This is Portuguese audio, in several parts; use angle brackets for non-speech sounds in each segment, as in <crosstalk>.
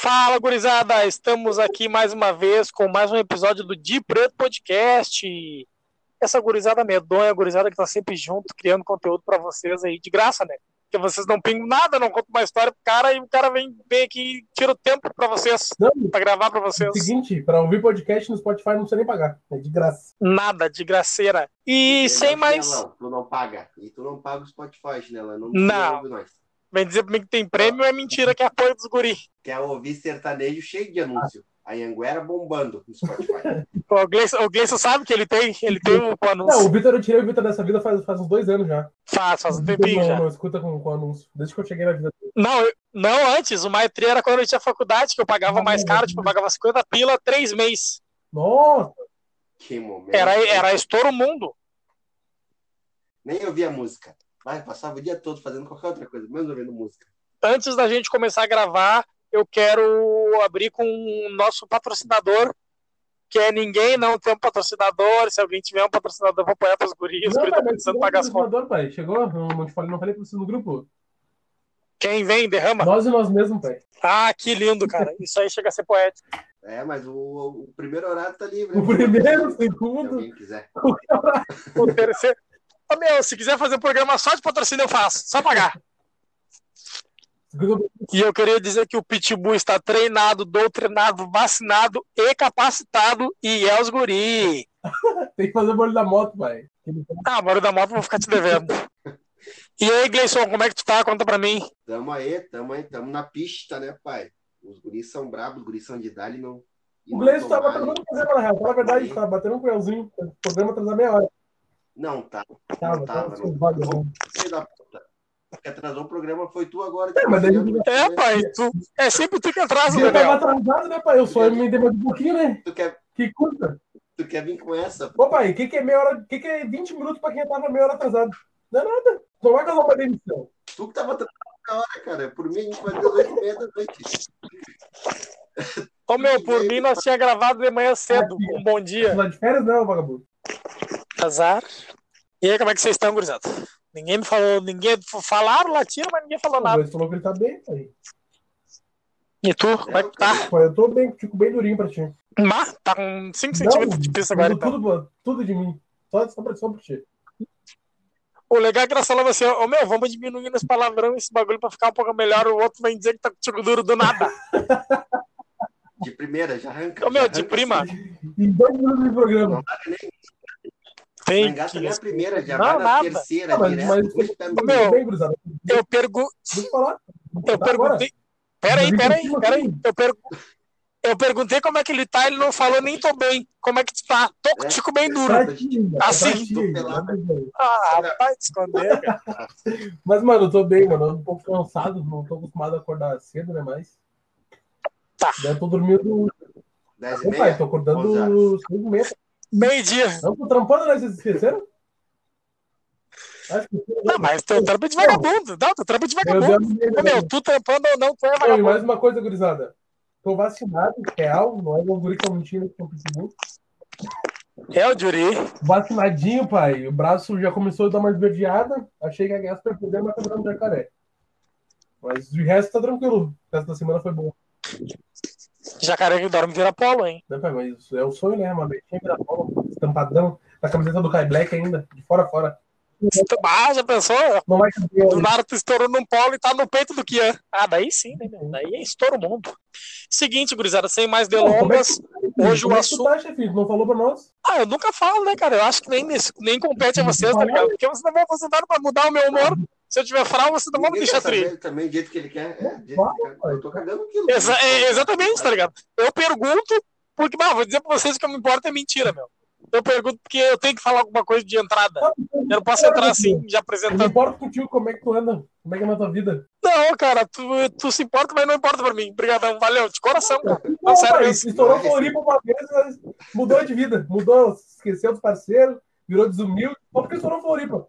Fala, gurizada! Estamos aqui mais uma vez com mais um episódio do Di Preto Podcast. Essa gurizada medonha, gurizada que tá sempre junto, criando conteúdo para vocês aí, de graça, né? Porque vocês não pingam nada, não contam uma história pro cara e o cara vem, vem aqui e tira o tempo para vocês, Não, para gravar para é vocês. o seguinte, pra ouvir podcast no Spotify não precisa nem pagar. É de graça. Nada, de graceira. E Ele sem é mais. chinelão, Tu não paga. E tu não paga o Spotify, chinelão. Não. Não. ouve nós. Vem dizer pra mim que tem prêmio é mentira, que é apoio dos guri. Quer ouvir sertanejo cheio de anúncio. A Anguera bombando no Spotify. <laughs> O Gleison, o Gleison sabe que ele tem, ele tem um com Não, anúncio. o Vitor, eu tirei o Vitor dessa vida faz, faz uns dois anos já. Faz, faz um tempinho não, já. não escuta com, com anúncio. Desde que eu cheguei na vida. Não, eu- não, antes, o Maitri era quando eu tinha faculdade, que eu pagava mais caro, tipo, eu pagava 50 pila três meses. Nossa! que momento. Era, era estouro mundo. Nem ouvia música. Vai, passava o dia todo fazendo qualquer outra coisa, menos ouvindo música. Antes da gente começar a gravar, eu quero abrir com o nosso patrocinador, que é ninguém não tem um patrocinador. Se alguém tiver um patrocinador pra apoiar guris, os Não, guris estão mas precisando pagar o as contas. patrocinador, pai. Chegou? Não, não, te falei, não falei pra você no grupo. Quem vem, derrama. Nós e nós mesmos, pai. Ah, que lindo, cara. <laughs> Isso aí chega a ser poético. É, mas o, o primeiro horário tá livre. O primeiro, o Se segundo. alguém quiser. <laughs> O terceiro. Ô, meu, se quiser fazer programa só de patrocínio, eu faço. Só pagar. E eu queria dizer que o Pitbull está treinado, doutrinado, vacinado e capacitado e é os guri. <laughs> Tem que fazer o bolho da moto, pai. Ah, barulho da moto, vou ficar te devendo. E aí, Gleison, como é que tu tá? Conta pra mim. Tamo aí, tamo aí, tamo na pista, né, pai? Os guris são brabos, os guris são de idade, não. O tão tava batendo programa, na real. Fala a verdade, tava batendo um coelzinho. O programa atrasar meia hora. Não, tá. Tava, Não tava. tava, tava, não. tava. Filho da puta. Que atrasou o programa foi tu agora. É, mas daí- É, pai, tu, é sempre tu que atrasa, Eu tava Daniel. atrasado, né, pai? Eu só me dei mais um pouquinho, né? Tu quer, Que custa? tu quer vir com essa? Ô, pai, o que, que é meia hora? O que, que é 20 minutos pra quem tava meia hora atrasado? Não é nada. Não vai causar uma demissão. Tu que tava atrasado na hora, cara. Por mim, a gente vai ter 8 e meia da noite. Ô, meu, por mim, nós tinha gravado de manhã cedo. Um bom dia. Lá de férias, não, vagabundo. Azar. E aí, como é que vocês estão, gurizada? Ninguém me falou, ninguém. Falaram latino, mas ninguém falou O nada. Gleice falou que ele tá bem, pai. E tu, como é que tá? Eu tô bem, fico bem durinho pra ti. Mas tá com 5 centímetros de pista agora, tudo, então. tudo, tudo de mim. Só, só, pra, só pra ti. O legal é que nós falamos assim, ô meu, vamos diminuir nos palavrão esse bagulho pra ficar um pouco melhor. O outro vem dizer que tá com tico duro do nada. <laughs> De primeira, já arranca. Ô meu, já de arranca prima, assim. Em dois minutos de programa. Não dá nem, não gasta que. nem a primeira, já Não, vai na nada. terceira, Não, mas- direto. mas- no Ô, meu, bem. Eu pergunto. Eu Tá perguntei. Peraí, peraí, peraí. Eu, per... eu perguntei como é que ele tá, ele não falou nem tô bem. Como é que tu tá? Tô com o É. tico bem duro. Pra ti, ainda, Assim. Ah, vai te esconder, cara. <laughs> Mas, mano, eu tô bem, mano. Eu tô um pouco cansado, não tô acostumado a acordar cedo, né? Mas. Tá. Eu tô dormindo. Dez e Ô, pai, meia. tô acordando horas. 5 e meia. Meio-dia. Não, tô trampando, né? Vocês esqueceram? Que Não, mas teu trampo é de vagabundo. Não, teu trampo é de Eu vagabundo. dei Ô, meu, tu trampando ou não, tu é E vagabundo. mais uma coisa, gurizada. Tô vacinado, real, não é o guri que mentindo aqui no Facebook. É o Juri. Vacinadinho, pai. O braço já começou a dar uma esverdeada. Achei que a guerra foi poder, mas tá virando jacaré. Mas de resto tá tranquilo. O resto da semana foi bom. Jacaré que dorme vira polo, hein? Pai? Mas é o sonho, né? Uma metinha vira bola, estampadão. Na camiseta do Kai Black ainda, de fora a fora. Ah, já pensou? Não vai campeão. Do nada tu estourou num polo e tá no peito do Kian. Ah, daí sim, né? meu? Daí é estouro o mundo. Seguinte, gurizada, sem mais delongas. Hoje o é assunto. tá, Não falou pra nós? Ah, eu nunca falo, né, cara? Eu acho que nem, nem compete a vocês, tá ligado? Porque vocês não vão fazer nada pra mudar o meu humor. Se eu tiver frau, vocês não vão me deixar quer saber tri. Também, do jeito que ele quer. É, do que. Eu tô cagando aquilo. Exa é, exatamente, tá ligado? Eu pergunto, porque, bah, vou dizer pra vocês que eu me importo é mentira, meu. Eu pergunto porque eu tenho que falar alguma coisa de entrada. Eu não posso entrar assim, já Eu me apresentando. importo contigo como é que tu anda, como é que é na tua vida. Não, cara, tu, tu se importa, mas não importa pra mim. Obrigadão, valeu, de coração, cara. Não, Não, sério pai, mesmo. estourou Floripa uma vez, mas mudou de vida. Mudou, esqueceu dos parceiros, virou desumilde. Só porque estourou Floripa.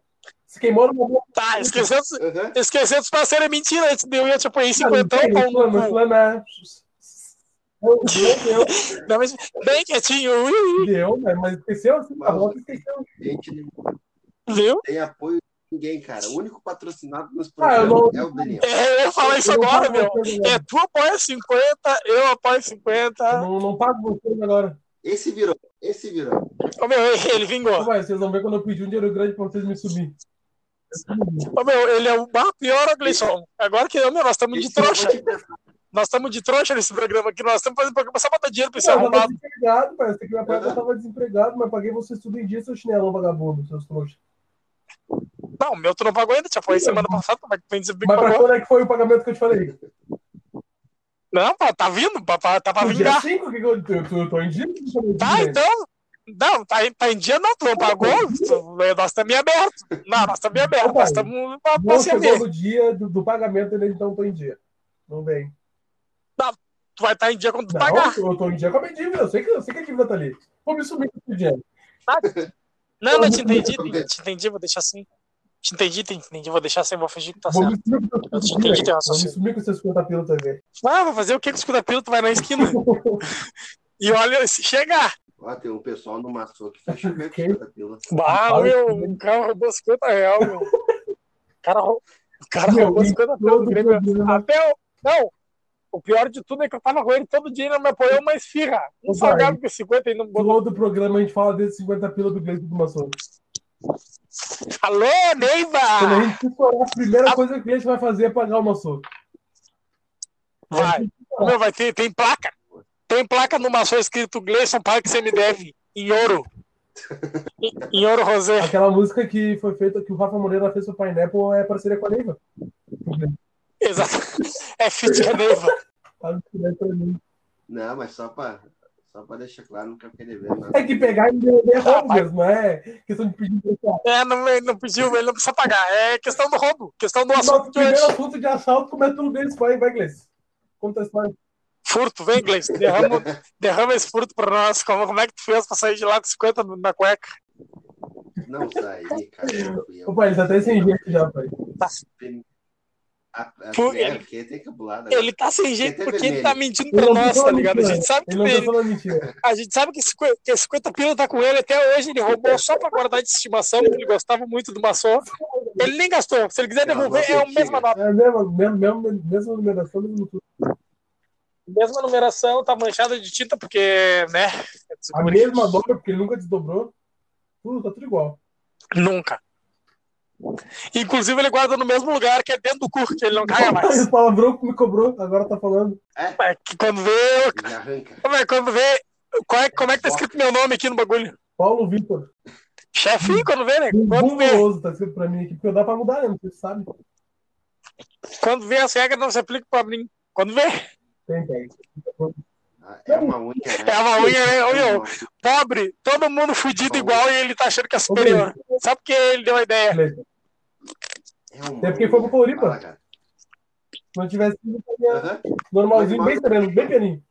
Se queimou no momento. Tá, esqueceu, Aham. esqueceu dos parceiros é mentira. Antes de eu ia te apoiar em cinquentão, Não, pau no não, cu. não, não. Meu Deus, <laughs> Não, mas bem quietinho, ui, ui, deu, mas mas esqueceu assim, a volta esqueceu. Gente viu? tem apoio ninguém, cara. O único patrocinado nos Ah, eu programas não- é o Daniel. É, eu ia falar isso Eu não agora, meu. É, tu apoia 50, eu apoio 50. Não, não pago vocês agora. Esse virou, esse virou. Ô, meu, ele vingou. Vai, vocês vão ver quando eu pedir um dinheiro grande pra vocês me subir. Ô, meu, ele é o pior, Gleison. Agora que meu, nós estamos de eu trouxa. Nós estamos de trouxa nesse programa aqui. Nós estamos fazendo programa só pra dar dinheiro pra esse Eu tava arrombado. desempregado, pai. Você que me apoia, eu tava desempregado, mas paguei vocês tudo em dia, seu chinelão vagabundo, seus trouxas. Não, o meu tu não pagou ainda, te apoiei semana passada, mas vem dizer que Mas pra quando é que foi o pagamento que eu te falei? Não, pá, tá vindo, pá, tá pra No dia vingar. 5 que eu, eu, eu, eu tô em dia? eu Tá, então. Não, tá, em- tá em dia não, tu não pagou. tu- nós estamos aberto. Não, nós estamos aberto. Nós estamos pra, pra Não no dia do, do pagamento, ele então tô em dia. Não vem. Tu vai estar em dia quando tu Não, pagar. eu tô em dia com a minha dívida. Eu sei que, eu sei que a dívida tá ali. Vou me sumir com esse dinheiro. Não, não, te entendi, te, te entendi, vou deixar assim. Te entendi, te entendi, vou deixar assim, vou fingir que tá Vou me certo. sumir com Eu te entendi, 50 teu Vou me raciocínio. sumir com esses 50 pila também. Ah, vou fazer o que com os pila tu vai na esquina? <laughs> E olha, se chegar. Ó, tem um pessoal no Maçô que fechou <laughs> com Quem? 50 pila. Bah, meu, o cara roubou 50 reais, meu. O cara, o cara Meu, roubou e 50 pila todo do Grêmio. Até o. Não, o pior de tudo é que eu tava com ele todo dia e não me apoiou uma esfirra. Um salgado com 50 e não botou. Todo programa a gente fala desses 50 pila do Gleice do Maçom. Alô, Quando a Neiva! gente estourar, a primeira coisa que o cliente vai fazer é pagar o Maçom. Vai. Meu, vai ter, tem placa. Tem placa no maçom escrito Gleison Parque você me deve. Em ouro. <laughs> Em, ouro rosé. Aquela música que foi feita, que o Rafa Moreira fez pro Pineapple é parceria com a Neiva. Exato. É fit com a Neiva. Não, mas só pra, só pra deixar claro, não quero querer ver nada. É que pegar e vender é roubo mesmo, não é questão de pedir emprestado. É, não, ele não pediu, ele não precisa pagar. É questão do roubo. Questão do assunto de primeiro assunto de assalto começa tudo deles. Vai, vai, Gleice. Conta a história. Furto, vem, Gleice. Derrama, derrama esse furto pra nós. Como, como é que tu fez pra sair de lá com 50 na cueca? Não saí, cara. eu. Opa, ele tá até sem jeito já, pai. A, a, Pô, é, ele- cabulado. Ele tá sem jeito porque ele vermelho. tá mentindo Ele pra nós, tá ligado? A gente sabe que Ele ele. A gente sabe que 50, que 50 pila tá com ele até hoje, ele roubou só pra guardar de estimação, porque ele gostava muito do maçom. Ele nem gastou. Se ele quiser devolver, não é a mesma nota. É a mesma, mesma, mesma, mesma numeração, mesmo tudo. Mesma numeração, tá manchada de tinta, porque, né? A mesma dobra, porque ele nunca desdobrou. Tudo, tá tudo igual. Nunca. Inclusive, ele guarda no mesmo lugar, que é dentro do cu, que ele não caga mais. o <laughs> palavrão que me cobrou, agora tá falando. É que quando vê. Mas quando vê. Qual é, como é que tá escrito meu nome aqui no bagulho? Paulo Vitor. Chefinho, quando vê, né? Quando vê, tá escrito pra mim aqui, porque dá pra mudar, né? Se sabe. quando vê as regras, não se aplica pra mim. Quando vê, É uma unha, né? é uma unha, né? Ô, É meu, pobre, todo mundo fudido igual e ele tá achando que é superior. Só porque ele deu a ideia. É uma É porque foi pro Floripa. Cara. Se não tivesse sido, Aham. normalzinho, bem sereno, bem pianinho.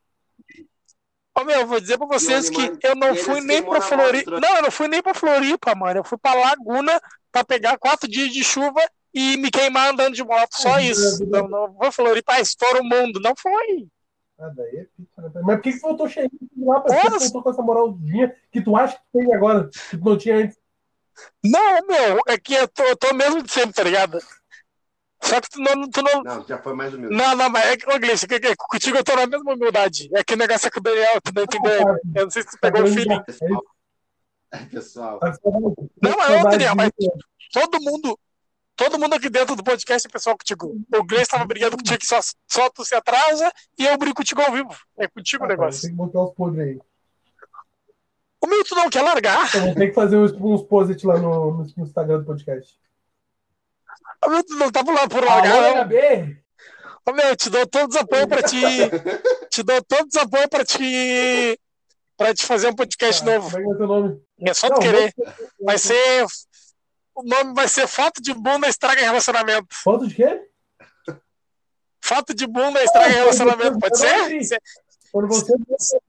Ô, meu, eu vou dizer pra vocês que eu não fui nem pra Floripa. Não, eu não fui nem pra Floripa, mano. Eu fui pra Laguna pra pegar quatro dias de chuva e me queimar andando de moto. Só É, isso. é, Não, não vou Floripa, estoura o mundo. Não foi. Ah, daí é pica, né? Mas por que que voltou cheio lá? Ora, que voltou com essa moralzinha que tu acha que tem agora, que tu não tinha antes? Não, meu, é que eu tô, eu tô mesmo de sempre, tá ligado? Só que tu não. Tu não... Não, já foi mais humilde. Não, não, mas é que, ô, Gleice, que, que, contigo eu tô na mesma humildade. É que o negócio é com o Daniel, tu não entendeu. Eu não sei se tu pegou o feeling. Pessoal. É, pessoal. Tá Não, tá é saudade Daniel, mas- disso, todo mundo, todo mundo aqui dentro do podcast é pessoal contigo. O Gleice tava brigando contigo que só, só tu se atrasa e eu brigo contigo ao vivo. É contigo o Ah, cara, negócio. Tem que botar os podres aí. O meu tu não quer largar. Eu vou ter que fazer uns, uns posts lá no, no Instagram do podcast. O meu tu não tá por lá por largar, Alô, não. Ô meu, te dou todos os apoios pra te. <laughs> te dou todos os apoios pra te. pra te fazer um podcast Ah, novo. Como é que ser o nome? É só Não, tu querer. Vai ser. O nome vai ser Foto de Bunda Estraga Relacionamento. Foto de quê? Foto de bunda estraga relacionamento. Pode ser? Se, Quando você,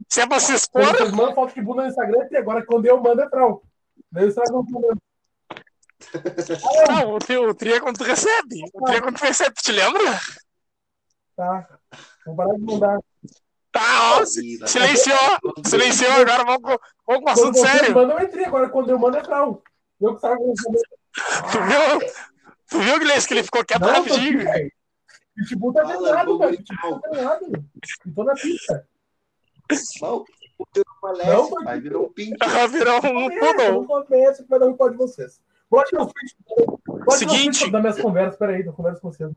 se é pra se expor, vocês mandam foto de bunda no Instagram, e agora quando eu mando é frau. Daí eu estrago o momento. não, o, tri, o tri é quando tu recebe. O tri é quando tu recebe, tu te lembra? Tá. Vou parar de mandar. Tá, ó, si- silenciou. Silenciou, agora vamos com, vamos com Quando assunto sério. mandam, eu entrei. Agora quando eu mando é frau. Eu que estrago o. Tu viu? Tu viu, Gleice, que ele ficou quieto Não, rapidinho? aqui, velho. Pitbull tá treinado, velho. Pitbull tá treinado. Tô na pista. Não, o teu foi- pai, virou um pinto. Ah, <laughs> Virou um Começa, não poodle. começa que vai dar um pau de vocês. Pode tirar os prints. Pode Seguinte. os das minhas conversas. Peraí, eu converso com vocês.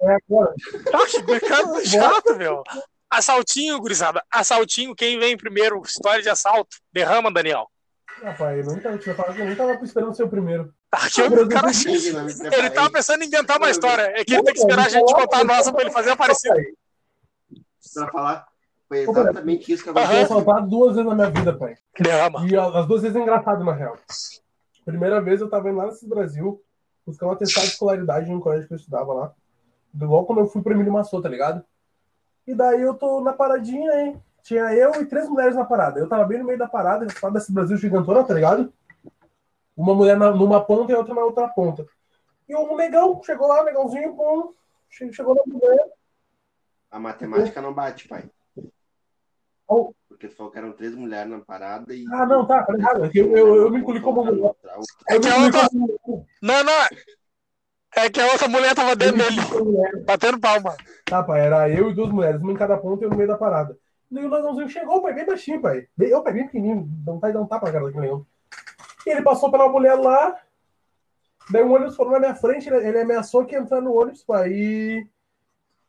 É agora. Ah, que mercado chato, meu. Assaltinho, gurizada. Assaltinho, quem vem primeiro? História de assalto. Derrama, Daniel. Rapaz, eu nunca tinha falado que eu nem tava esperando ser o primeiro. Aqui o cara. Ninguém não me Ele tava pensando em inventar uma história. É que ele tem que esperar a gente contar a nossa pra ele fazer aparecido. Pra falar, foi exatamente isso que Eu fui aconteceu. assaltado duas vezes na minha vida, pai. Derrama. E as duas vezes é engraçado, na real. Primeira vez eu tava indo lá nesse Brasil, buscar um atestado de escolaridade no colégio que eu estudava lá. Logo quando eu fui pro Emílio Massou, tá ligado? E daí eu tô na paradinha, hein? Tinha eu e três mulheres na parada. Eu tava bem no meio da parada, eu desse Brasil gigantona, tá ligado? Uma mulher na- numa ponta e a outra na outra ponta. E um negão, chegou lá, negãozinho, pum, che- chegou na mulher. A matemática não bate, pai. Oh. Porque tu falou que eram três mulheres na parada e. Ah, não, tá, tá ligado? É Eu, eu, eu me incluí como mulher. É que a outra. Não, não. É que a outra mulher tava dentro dele, batendo palma. Tá, pai, era eu e duas mulheres, uma em cada ponta e eu no meio da parada. E o leãozinho chegou, pai, bem baixinho, pai. Eu, pai, bem pequenininho, não tá dar um tapa na cara daquele leão. E ele passou pela mulher lá, daí o ônibus foi na minha frente, ele, ameaçou que ia entrar no ônibus, pai, e...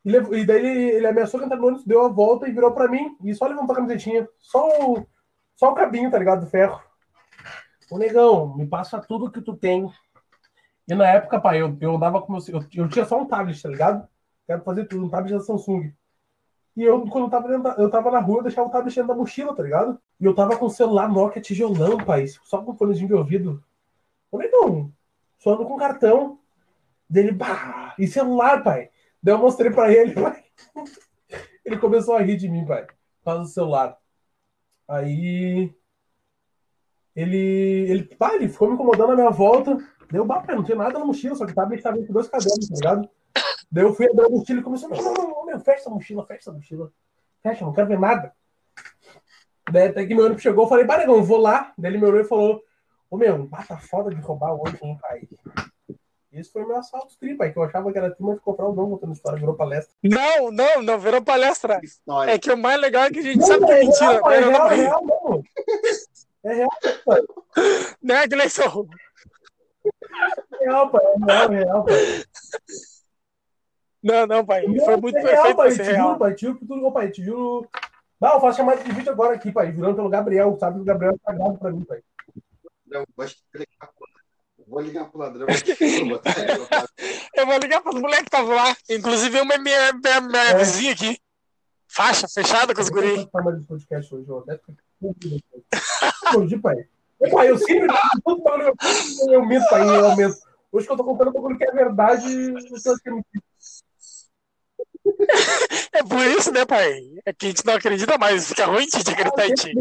E, e daí ele, ele ameaçou que ia entrar no ônibus, deu a volta e virou pra mim, e só levantou a camisetinha, só o, só o cabinho, tá ligado, do ferro. Ô, negão, me passa tudo que tu tem. E na época, pai, eu, eu andava com meu... Eu, eu tinha só um tablet, tá ligado? Quero fazer tudo, um tablet da Samsung. E eu, quando eu tava, dentro da- eu tava na rua, eu deixava o tablet dentro da mochila, tá ligado? E eu tava com o celular Nokia tijolão, pai, só com fonezinho de ouvido. Falei, não, só ando com cartão. Dele, bah, e celular, pai. Daí eu mostrei pra ele, <laughs> pai. Ele começou a rir de mim, pai, por causa do celular. Aí. Ele. Ele, pá, ele ficou me incomodando na minha volta. Deu, bah, pai, não tinha nada na mochila, só que o tablet tava entre dois cadernos, tá ligado? Daí eu fui abrir a mochila e começou, não, não, não, meu, fecha essa mochila, fecha essa mochila. Fecha, não quero ver nada. Daí até que meu ônibus chegou, eu falei, eu vou lá. Daí ele me olhou e falou, ô meu, bah, tá foda de roubar hoje, hein, pai. Esse foi meu assalto tri, pai, que eu achava que era turma de comprar um dom contando história, virou palestra. Não, não, não virou palestra. História. É que o mais legal é que a gente Não, sabe que é é mentira. real, pai, é né? real, Não, é real, mesmo. É real, Né, Gleison? é real, pai, é real, é real, pai. Não, não, pai. Foi muito é perfeito real, pai, te juro, real. pai, te juro que tudo, pai, te juro. Não, eu faço chamada de vídeo agora aqui, pai, virando pelo Gabriel, sabe que o Gabriel é sagrado pra mim, pai. Não, vou ligar pro- Vou ligar pro ladrão. Vou <laughs> no. Eu vou ligar pros moleques que estavam lá. Inclusive uma minha, minha, minha É. vizinha aqui. Faixa, fechada com os Eu vou guris. participar mais desse podcast hoje, eu fico- Hoje, pai. Ô, pai, eu sempre tudo bagulho eu, eu minto, pai, eu aumento. Hoje que eu tô contando um bagulho que é verdade, eu tô achando que É por isso, né, pai? É que a gente não acredita mais. Fica ruim de acreditar em ti.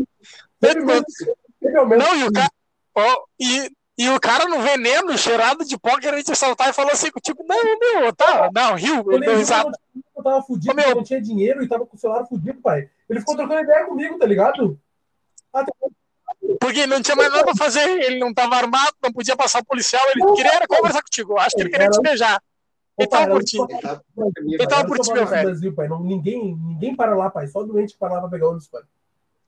Aumento. Não, e o cara. ó, e, e o cara no veneno, cheirado de pó, querendo te assaltar e falou assim, tipo, não, meu, tá, não, riu, Eu ele deu risada. eu tava fudido, Ô, meu. eu não tinha dinheiro e tava com o celular fudido, pai. Ele ficou trocando ideia comigo, tá ligado? Até Porque não tinha mais nada pra fazer, ele não tava armado, não podia passar o policial, ele queria era conversar contigo. Acho que ele queria te beijar. Ele tava curtindo. Ele tá- Ele tava curtindo, meu velho. Brasil, pai. Não, ninguém, ninguém para lá, pai. Só doente que para lá pra pegar ônibus, pai.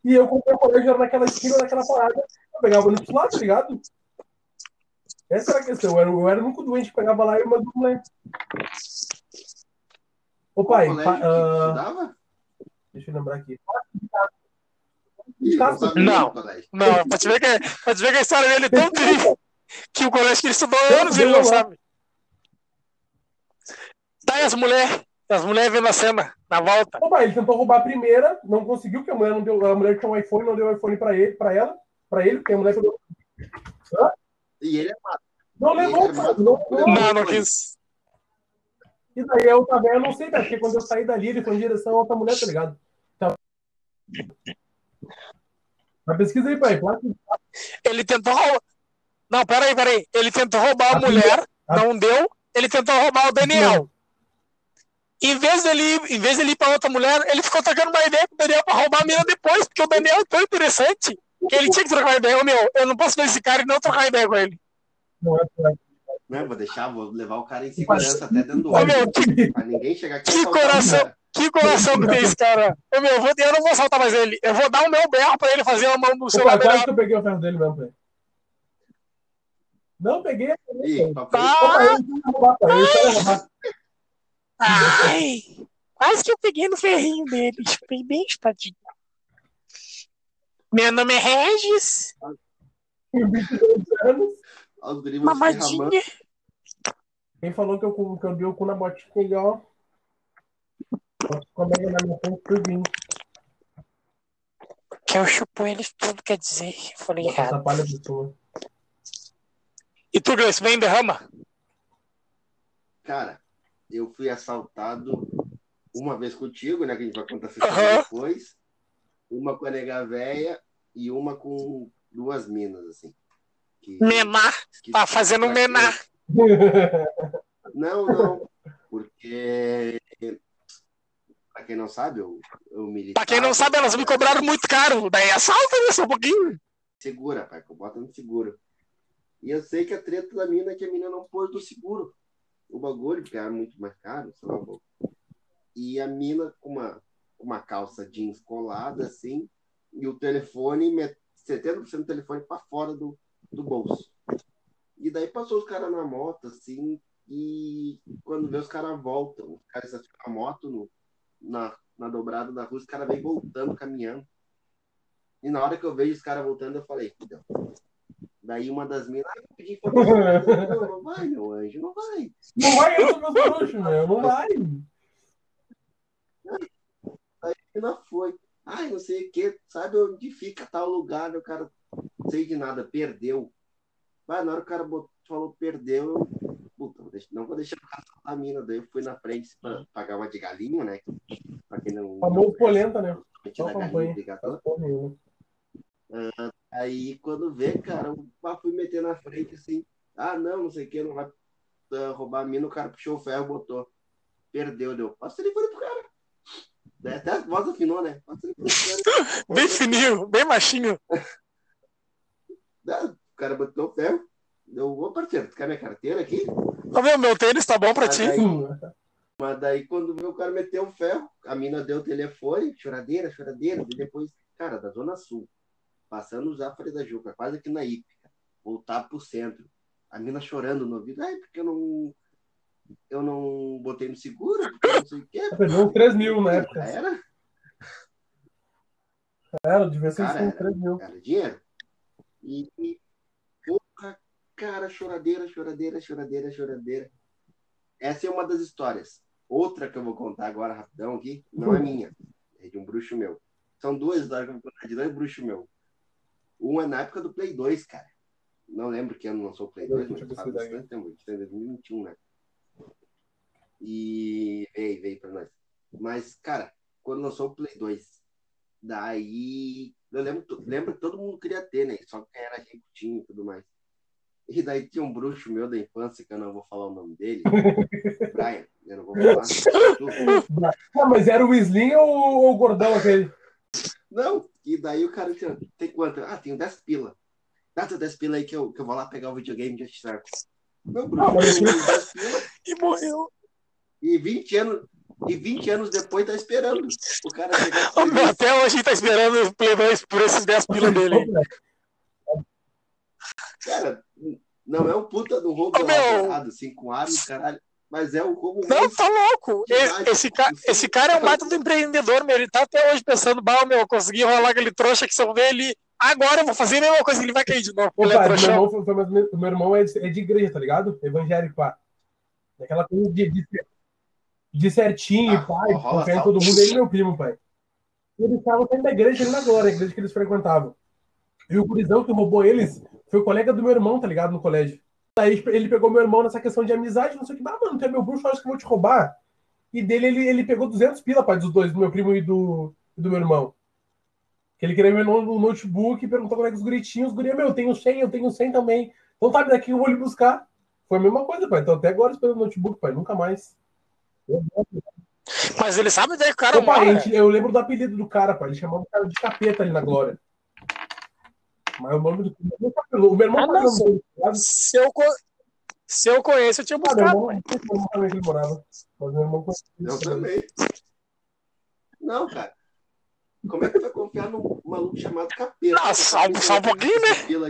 E eu comprei o colégio era naquela esquina, naquela parada. Eu pegava o ônibus lá, tá ligado? Essa era a questão. Eu era, eu era o único doente que pegava lá e eu mandava o moleque. Ô, pai, pa- estudava? deixa eu lembrar aqui. Não Não. do. Não, pra te ver que, pra te ver que a história dele é tão <laughs> triste que o colégio que ele estudou há anos ele não sabe. Tá, e as mulheres? As mulheres vendo a cena, na volta. Ô, pai, ele tentou roubar a primeira, não conseguiu, porque a mulher não deu. A mulher tinha um iPhone, não deu o iPhone pra ele, pra ela, pra ele, porque a mulher pegou. E ele é Não levou, cara, não levou. Não, não quis. E daí eu também, eu não sei, cara, porque quando eu saí dali, ele foi em direção a outra mulher, tá ligado? Então... Mas pesquisa aí, pai. Claro que- Ele tentou roubar. Não, peraí, peraí. Ele tentou roubar a mulher, não deu. Ele tentou roubar o Daniel. Em vez dele ir, em vez dele ir pra outra mulher, ele ficou trocando uma ideia com o Daniel pra roubar a mina depois, porque o Daniel é tão interessante que ele tinha que trocar uma ideia. Ô, meu, eu não posso ver esse cara e não trocar ideia com ele. Não é vou deixar, vou levar o cara em segurança até dentro do ônibus. meu, que, Pra ninguém chegar aqui que coração, cara. que coração que tem esse cara. Ô, meu, eu, vou, eu não vou soltar mais ele. Eu vou dar o meu berro pra ele fazer a mão no Opa, celular quase que eu peguei o ferro dele mesmo, pai. Não, peguei. Ih, papai, Tá. Opa, Ai, quase que eu peguei no ferrinho dele. Chupei bem espadinho. Meu nome é Regis, Tem 22 anos. Olha os guris vão se derramando. mamadinha. Quem falou que eu, que eu dei o cu na botinha igual. Como é que na minha frente tudinho. Que eu chupo eles tudo, quer dizer. Eu falei errado. palha por cima. E tu, Gleice, vem derrama? Cara, eu fui assaltado uma vez contigo, né? Que a gente vai contar essa história Aham. depois. Uma com a nega véia e uma com duas minas, assim. Que- Menar. que- Tá fazendo quê? menar. <laughs> Não, não. Porque. Pra quem não sabe, eu, eu militava. Pra quem não sabe, elas me cobraram muito caro. Daí assalta, né? Só um pouquinho. Segura, pai, que eu boto no seguro. E eu sei que a treta da mina é que a mina não pôs no seguro o bagulho, porque era muito mais caro, sei lá. E a mina com uma, uma calça jeans colada, assim, e o telefone, met- 70% do telefone pra fora do, do bolso. E daí passou os caras na moto, assim, e quando vê os caras voltam, os caras estacionam a moto no, na, na dobrada da rua, os caras vêm voltando, caminhando. E na hora que eu vejo os caras voltando, eu falei. Daí uma das minas, ah, eu pedi. Não, não vai, meu anjo, não vai. Não vai eu bruxos, meu. Não vai. Aí a mina foi. Ai, não sei o que, sabe onde fica tal lugar, o cara, não sei de nada, perdeu. Vai, na hora que o cara botou, falou perdeu, eu, puta, não vou deixar o cara soltar a mina. Daí eu fui na frente pra pagar uma de galinho, né? Pra quem não. Famoso polenta, né? Só a galinha, Aí quando vê, cara, eu pá, fui meter na frente assim, ah não, não sei o que, não vai ah, roubar a mina, o cara puxou o ferro, botou. Perdeu, deu. Passa o telefone pro cara. Daí Até a voz afinou, né? Passa o telefone pro cara. <laughs> Bem fininho, bem machinho. O cara botou o ferro. Deu, ô parceiro, tu quer minha carteira aqui? Ô, meu, meu tênis tá bom pra Mas ti. aí, Hum, mas daí quando veio o cara meteu o ferro, a mina deu o telefone, choradeira, choradeira, e depois, cara, da Zona Sul, passando o Zafari da Juca, quase aqui na Ípica, voltar pro centro, a mina chorando no ouvido, ai, porque eu não. Eu não botei no seguro, porque não sei o quê. Perdeu uns 3 mil na época. Era, Era, devia ser Cara, uns era. 3 mil. era dinheiro. E, e, porra, cara, choradeira, choradeira, choradeira, choradeira. Essa é uma das histórias. Outra que eu vou contar agora rapidão aqui, não é minha, é de um bruxo meu. São duas histórias que eu vou contar de dois bruxos meu. Um é na época do Play 2, cara. Não lembro que ano lançou o Play 2, mas faz bastante tempo, tá em 2021, né? E veio, veio pra nós. Mas, cara, quando lançou o Play 2, daí. Eu lembro, lembro que todo mundo queria ter, né? Só que era rico tinha e tudo mais. E daí tinha um bruxo meu da infância, que eu não vou falar o nome dele. <laughs> Brian, eu não vou falar. <laughs> Ah, mas era o Slim ou, ou o gordão aquele? Não, e daí o cara tinha, tem quanto? Ah, tenho 10 pila. Dá teu 10 pila aí que eu, que eu vou lá pegar o videogame de trago. Meu bruxo, Ah, mas tem 10 pila <laughs> E morreu. e 20 anos, e 20 anos depois tá esperando. O cara <laughs> meu, até hoje tá esperando o Play 2 por esses 10 pila dele. Cara, não é um puta do roubo meu. elaborado, assim, com arma caralho. Mas é o roubo Não, tá louco. Esse, ca- esse cara é um baita do empreendedor, meu. Ele tá até hoje pensando, bah, meu, eu consegui enrolar aquele trouxa que se eu ver ele. Agora eu vou fazer a mesma coisa, ele vai cair de novo. É Opa, meu irmão, foi, foi mais- meu irmão é de, é de igreja, tá ligado? Evangélico, pá. Daquela coisa de, de, de certinho, Ah, pai, rola todo mundo. Ele meu primo, pai. Eles estavam saindo da igreja ali na Glória, a igreja que eles frequentavam. E o gurizão que roubou eles foi o colega do meu irmão, tá ligado? No colégio. Aí ele pegou meu irmão nessa questão de amizade, não sei o que. Ah, mano, tu é meu bruxo, acho que eu vou te roubar. E dele ele, ele pegou 200 pila, pai, dos dois, do meu primo e do, do meu irmão. Que ele queria meu irmão no notebook e perguntou como é que os gritinhos. Os guria, meu, eu tenho 100, eu tenho 100 também. Então tá, daqui eu vou lhe buscar. Foi a mesma coisa, pai. Então até agora esperando o notebook, pai. Nunca mais. Mas ele sabe daí que o cara Opa, morre. gente, eu lembro do apelido do cara, pai. Ele chamava o cara de capeta ali na Glória. Mas o nome do o meu irmão Ah, tá não, sabe? Se eu, se eu conheço, eu tinha Ah, meu buscado. irmão, não se meu irmão morava. Mas meu irmão Eu conhecia. também. Não, cara. Como é que tu vai confiar num maluco chamado capeta? Não, só- só um pouquinho, né?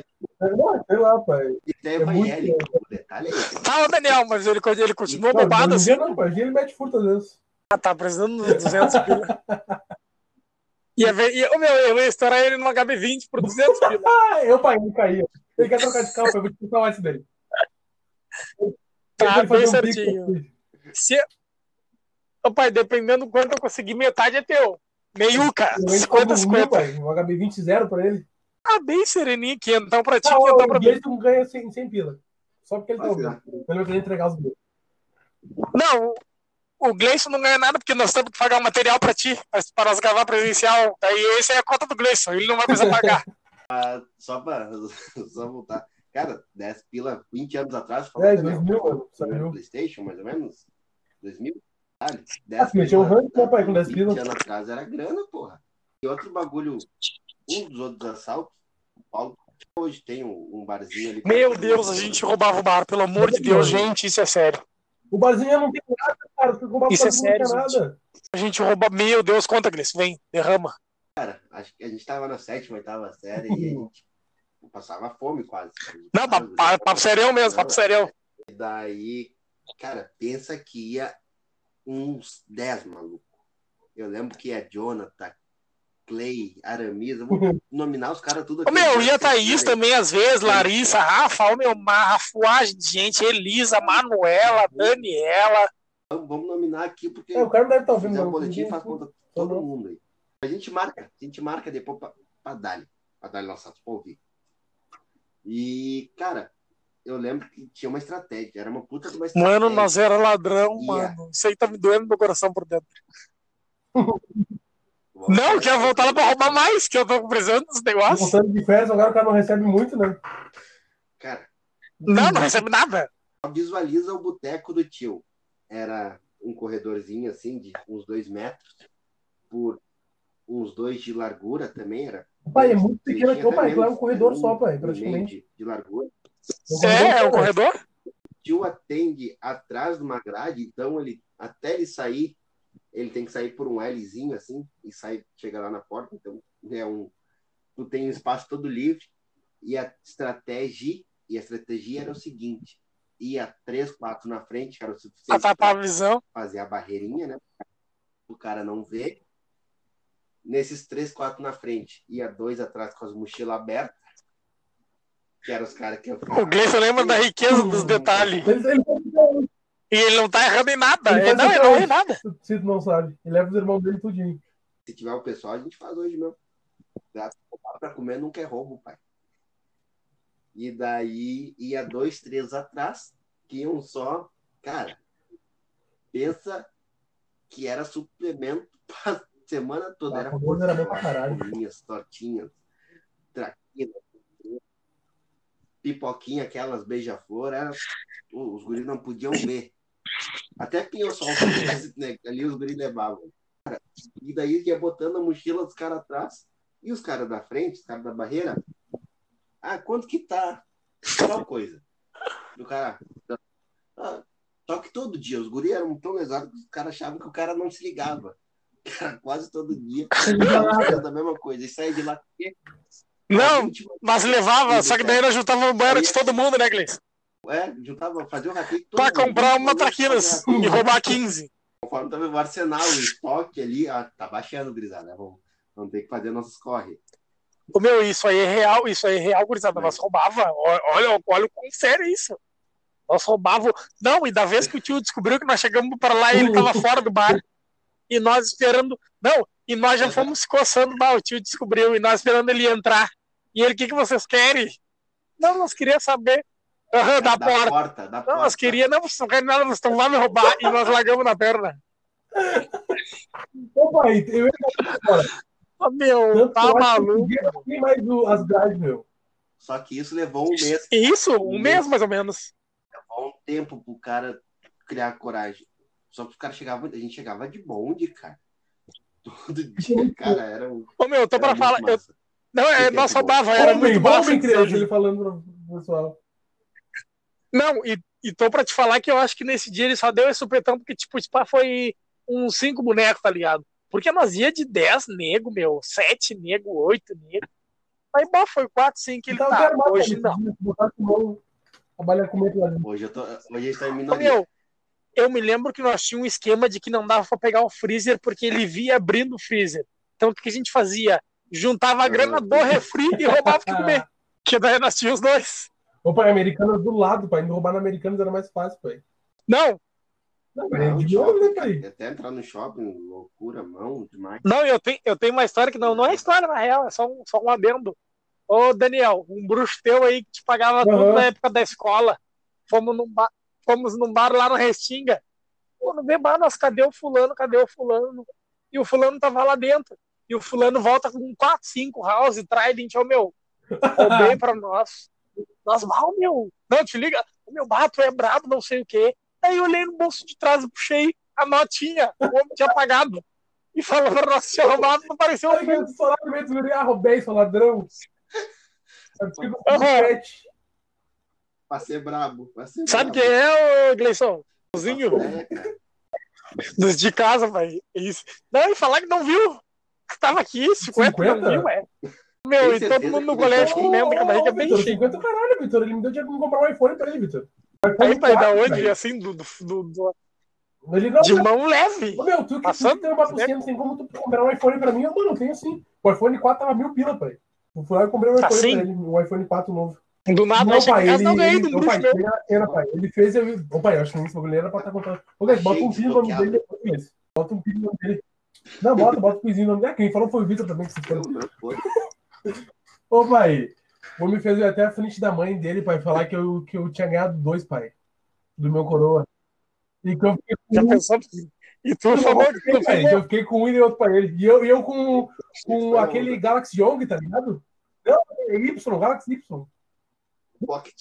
Não, sei lá, pai. que é É muito-. O detalhe é esse. Fala, Daniel, mas ele, ele continua Não, bobado hoje em assim. dia não, pai. Ele mete furto às vezes. Ah, tá precisando de 200 pila. <laughs> Ia ver, ia, ô, meu, eu ia estourar ele no HB20 por 200 pila. <laughs> Ah, eu, pai, ele caía. Ele quer trocar de pai. Eu vou te o WhatsApp dele. Tá, Ele bem um certinho. assim. Se... Ô, pai, dependendo do quanto eu conseguir, metade é teu. Meiuca, Eu entro 50, com um 50. pai. Um HB20 zero pra ele. Ah, bem sereninho, quentão pra ti, Ah, quentão pra o mim. Gleison ganha 100, 100 pila. Só porque ele tá ouvindo. Ele vai querer entregar os bilhetes. Não, o Gleison não ganha nada porque nós temos que pagar o material pra ti, para nós gravar presencial. Daí essa é a conta do Gleison, ele não vai precisar pagar. <laughs> Só pra <laughs> só voltar. Cara, 10 pila 20 anos atrás. É, né? 2000, mano. No Saiu. PlayStation, mais ou menos? 2000? Caralho, Ah, 10 sim, tinha um ranking, né, pai, com 10 20 pila. anos atrás era grana, porra. E outro bagulho, um dos outros assaltos, o Paulo hoje tem um, um barzinho ali. Meu Deus, a gente roubava o bar, pelo amor de Deus, gente, isso é sério. O barzinho não tem nada, cara. Isso é barzinho não tem sério, nada. A gente rouba, meu Deus, conta, Gleison, vem, derrama. Cara, acho que a gente tava na sétima, oitava série e a gente passava fome quase. Não, papo, papo, papo serião mesmo, papo serião. E daí, cara, pensa que ia uns 10 malucos. Eu lembro que ia Jonathan, Clay, Aramis, eu vou nominar os caras tudo Ô, meu, ia tá Thaís também, às vezes, Larissa, Rafa, ô, meu, uma rafuagem de gente, Elisa, Manuela, Daniela. Vamos, vamos nominar aqui porque É, o cara deve estar ouvindo. não. boletim faz conta todo mundo aí. A gente marca, a gente marca depois pra, pra Dali, pra Dali Lançados, pra ouvir. E, cara, eu lembro que tinha uma estratégia, era uma puta de uma estratégia. Mano, nós era ladrão, Ia. mano. Isso aí tá me doendo meu coração por dentro. <laughs> Não, eu quero voltar lá pra roubar mais, que eu tô precisando dos negócios. Voltando de férias, agora o cara não recebe muito, né? Cara, Não, não recebe nada. visualiza o boteco do tio. Era um corredorzinho assim, de uns dois metros, por uns dois de largura também. Era Pai, é muito pequeno aqui. Pai, é um corredor um- só, pai, praticamente. De, de largura. É, é um corredor? O tio atende atrás de uma grade, então ele até ele sair, ele tem que sair por um Lzinho assim e sai, chega lá na porta. Então é um, tu tem um espaço todo livre e a estratégia e a estratégia era o seguinte: ia três, quatro na frente, que era o suficiente tapar pra a visão. fazer a barreirinha, né? O cara não vê. Nesses três, quatro na frente, ia dois atrás com as mochilas abertas, que eram os caras que O Gleison lembra da riqueza dos detalhes. Ele, E ele não tá errando em nada. Ele Ele não, ele não erra em nada. se tu não sabe, ele leva os irmãos dele tudinho. Se tiver o pessoal, a gente faz hoje mesmo. Dá pra comer nunca é roubo, pai. E daí ia dois, três atrás, que iam só. Cara, pensa que era suplemento <laughs> pra semana toda. Ah, Era Gomes era bom pra caralho. bolinhas, tortinhas, traquinas, pipoquinha, aquelas beija-flor. Era... Os guris não podiam ver. Até pinho-sol né, ali os guris levavam. Cara, e daí ia botando a mochila dos caras atrás e os caras da frente, os caras da barreira. Ah, quanto que tá? Tal coisa. Do cara. Ah, só que todo dia, os guris eram tão lesados que os caras achavam que o cara não se ligava. Cara, quase todo dia. da mesma coisa. E saía de lá. Não, mas levava, só que daí nós juntava o banheiro de todo mundo, né, Gleison? É, juntava, fazia o todo Pra comprar uma traquinas e roubar 15. Conforme tava o arsenal, o estoque ali, ah, tá baixando, grisada. Né? Vamos, vamos ter que fazer nossos corre. Ô, meu, isso aí é real, isso aí é real, gurizada. Nós roubava. Olha, olha o quão sério é isso. Nós roubava. Não, e da vez que o tio descobriu que nós chegamos para lá e ele tava fora do bar. E nós esperando. Não, e nós já fomos se coçando. Bah, o tio descobriu e nós esperando ele entrar. E ele, o que, que vocês querem? Não, nós queríamos saber. Aham, da porta. porta, da Não, porta. nós queríamos, não, vocês não querem nada, vocês estão lá me roubar. E nós largamos na perna. Ô, pai, eu ia Ô, meu, tanto tá maluco. tem mais o- as grades, meu. Só que isso levou um mês, Isso, um mês mais ou menos. levou um tempo pro cara criar coragem. Só que os caras chegavam, a gente chegava de bonde, cara. Todo <laughs> dia, cara, era um. Ô, meu, eu tô pra falar. Eu. Não, é, nós roubava, era Homem, muito o criança, ele falando pro pessoal. Não, e, e tô pra te falar que eu acho que nesse dia ele só deu esse supetão porque, tipo, tipo, foi uns cinco bonecos, tá ligado? Porque nós ia de 10 nego, meu, 7 nego, 8 nego. Aí, bom, foi 4, 5 que ele Então, eu tá. Hoje não. botar com lá dentro. Hoje, eu tô, hoje a gente tá em Ô, minoria. Meu, eu me lembro que nós tínhamos um esquema de que não dava pra pegar o freezer porque ele via abrindo o freezer. Então o que a gente fazia? Juntava a grana do refri e roubava o que comer. <laughs> Que daí nós tínhamos dois. Ô, pai, Americanas do lado, pai. Indo roubar na Americanas era mais fácil, pai. Não, Não, pai, Não, de novo, né, pai? Até entrar no shopping, loucura, mão demais. não, eu tenho, eu tenho uma história que não, não é história na real, é só um, só um adendo. Ô, Daniel, um bruxo teu aí que te pagava tudo Aham. na época da escola. Fomos num bar, fomos num bar lá no Restinga. Pô, no bar, nós, cadê o fulano? Cadê o fulano? E o fulano tava lá dentro. E o fulano volta com 4, 5 house, trident, ô meu, roubei pra <laughs> nós. Nós, mal, meu. Não, te liga. O meu bato é brabo, não sei o quê. Aí eu olhei no bolso de trás e puxei a notinha. O homem tinha pagado. E falou pra nós se roubado, não pareceu um que eu sou lá no meio do ah, roubei, sou ladrão. Eu com. Pra ser brabo. Pra ser Sabe quem é, ô Gleison? Cozinho É, dos de casa, vai. Isso. Não, e falar que não viu. Que tava aqui, 50, 50? não viu, é. Meu, e todo mundo no colégio não? comendo, que a barriga é bem Vitor, cheia. 50 caralho, Vitor. Ele me deu dinheiro pra comprar um iPhone pra ele, Vitor. Aí, pai, da onde? Assim, do, do, Ele não. de mão leve. Ô, meu, tu que Passando, tu tem uma porcento, tem como tu comprar um iPhone pra mim? Eu, mano, eu tenho sim. O iPhone 4 tava mil pila, pai. Eu fui lá e comprei um iPhone Assim? pra ele, um iPhone 4 novo. Do nada, não, pai, ele, não ganhei ele, do bruxo pai, meu. tem a cena, pai. Ele fez, eu, ô, pai, eu acho que esse bagulho era pra estar contando. Ô, guys, bota um Achei pin no nome dele depois. Bota um pin no nome dele. Não, bota, bota um pinzinho no nome dele. Ah, Quem falou foi o Vitor também, que se foi. Ô, pai, o homem fez até a frente da mãe dele, pai, falar que eu, que eu tinha ganhado dois, pai, do meu coroa. E que eu fiquei com Já um, pensou? E tu falou que pai, eu fiquei com um e outro pra ele. E eu, e eu com, com aquele Galaxy Young, tá ligado? Não, é Y, Galaxy Y. pocket.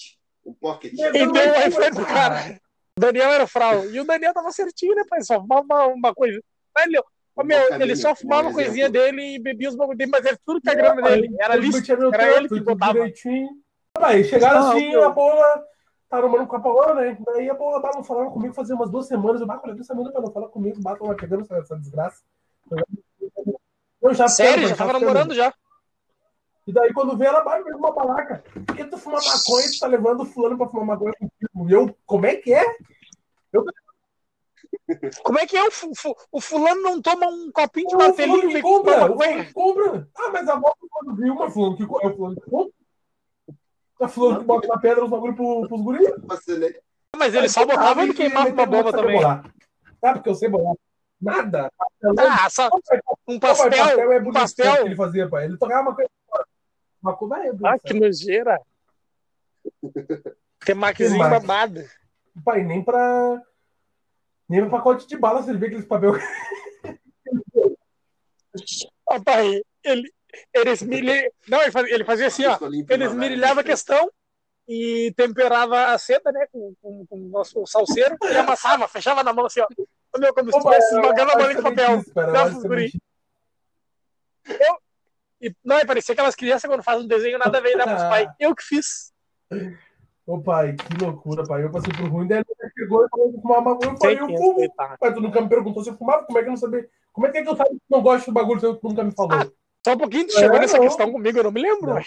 Um pocket. E deu o iPhone pro cara. O Daniel era frau. E o Daniel tava certinho, né, pai? Só fumava uma, uma coisa. Mas ele, meu, ele só fumava um uma coisinha dele e bebia os bagulho dele, mas era tudo que a grana dele. Era Eu meu era ele que botava. direitinho. Pai, chegaram Não, assim, a bola. Tava namorando com a Paola, né? Daí a Paola tava falando comigo fazia umas duas semanas. Eu, bato, essa menina pra não falar comigo, bato uma pegando essa, essa desgraça. Eu já Sério, já tava namorando já. E daí quando vê ela vai mesmo uma balaca. Por que tu fuma maconha e tu tá levando o fulano pra fumar maconha contigo? E eu, como é que é? Como é que é? O, fu- fu- o fulano não toma um copinho de O martelinho fulano e que compra, o maconha? fulano que compra. Ah, mas a moto quando viu uma fulano que é o fulano que compra. Tá fulano que bota na pedra os bagulho pro, pros guris. Mas ele só botava e queimava uma bomba também. Ah, porque eu sei bolar. Nada. Ah, só um pastel. é um bonito pastel. que ele fazia, pai. Ele tocava uma coisa. Uma coisa é Ah, que nojeira. <laughs> Tem maquezinho Que babado. Pai, nem pra. Nem pra pacote de bala servia aqueles papel. Ó, pai, ele, ele esmilha... Não, ele fazia, ele fazia assim, ó. Estou limpo Ele esmerilhava a né? questão e temperava a seda, né, com, com, com o nosso salseiro e amassava, fechava na mão assim, ó. Meu, como se estivesse esmagando a bolinha de papel. Dá pros guri. E, não, e parecia aquelas crianças quando fazem um desenho nada a ver, pros Ah. pais. Eu que fiz. Ô pai, que loucura, pai. Eu passei por ruim, daí ele chegou e falou que fumava bagulho. Eu falei, eu fumo. respeitar. Pai, tu nunca me perguntou se eu fumava, como é que eu não sabia? Como é que é que eu sabia que tu não gosta do bagulho se tu nunca me falou? Ah, Só um pouquinho, tu chegou É, nessa não. questão comigo, eu não me lembro. Não.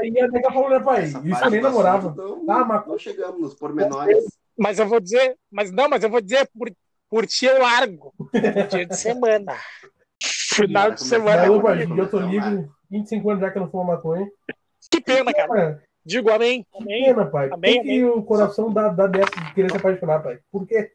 Aí a nega falou, né, pai? Essa Isso eu nem do namorava. assunto, Não, Ah, mas não chegamos nos pormenores. Mas eu vou dizer, mas não, mas eu vou dizer, por, por ti eu largo. Dia de semana. <laughs> Final de Mas semana. É ô, pai, eu tô livre, 25 anos já que eu não fumo maconha. Que pena, cara. Cara, Digo amém. que Amém. pena, pai. Por Amém, que, que o coração dá, dá dessa de querer se apaixonar, pai? Por quê?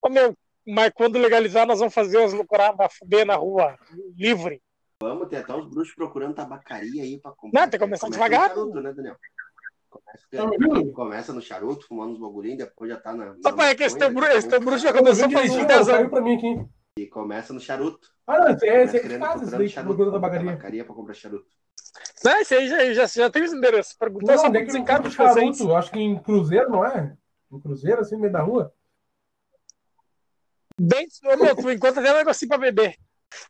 Ô, meu, mas quando legalizar, nós vamos fazer as loucuradas fuder na rua, livre. Vamos ter até os bruxos procurando tabacaria aí pra comprar. Não, tem que começar Começa devagar. no charuto, né, Daniel? Começa, Tá começa no charuto, fumando uns bagulhinhos, depois já tá na. Só na pai, é que esse teu, teu bruxo já começou faz uns direitinho, 10 cara, saiu anos. pra mim aqui. E começa no charuto. Ah, não, esse é, é querendo casa, esse procurando daí, charuto, procura da comprar tabacaria. tabacaria pra comprar charuto. Não, esse aí já, já, já tem os endereços. Perguntou Não, onde é que vocês. charuto? Acho que em Cruzeiro, não é? Em Cruzeiro, assim, no meio da rua? Bem, meu, tu encontra até um negocinho pra beber.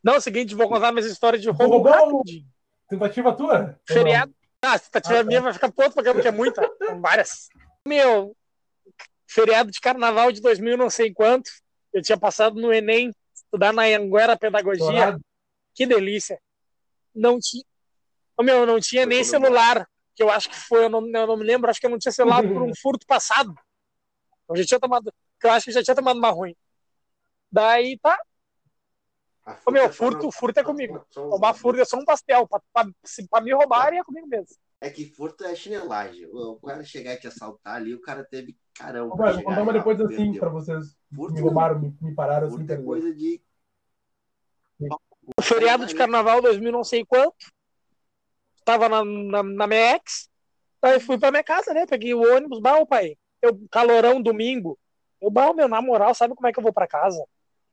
Não, é o seguinte, vou contar minhas histórias de roubo rapidinho. Tentativa tua? Feriado. Ah, tentativa Ah, tá. minha vai ficar ponto, porque é muita. <laughs> Várias. Meu, feriado de carnaval de 2000 não sei quanto. Eu tinha passado no Enem, estudar na Anguera Pedagogia. Estourado. Que delícia. Não tinha. Ô, meu, não tinha nem celular. Que eu acho que foi, eu não, eu não me lembro, acho que eu não tinha celular por um furto passado. Eu já tinha tomado. Eu acho que já tinha tomado uma ruim. Daí tá, A Ô, meu, é furto- não- furto é comigo. roubar furto é só um pastel. Pra, pra, pra me roubarem é comigo mesmo. É que furto é chinelagem. O cara chegar e te assaltar ali, o cara teve carão. Ô, Vou chegar contar uma depois assim perdeu. pra vocês. Furto, Me roubaram, me, me pararam assim. furto é quer dizer. coisa de. O feriado de carnaval 2000 não sei quanto. Tava na, na, na minha ex. Daí fui pra minha casa, né? Peguei o ônibus. Bah, ô, pai. Eu, calorão domingo. Eu, bah, meu, na moral, sabe como é que eu vou pra casa?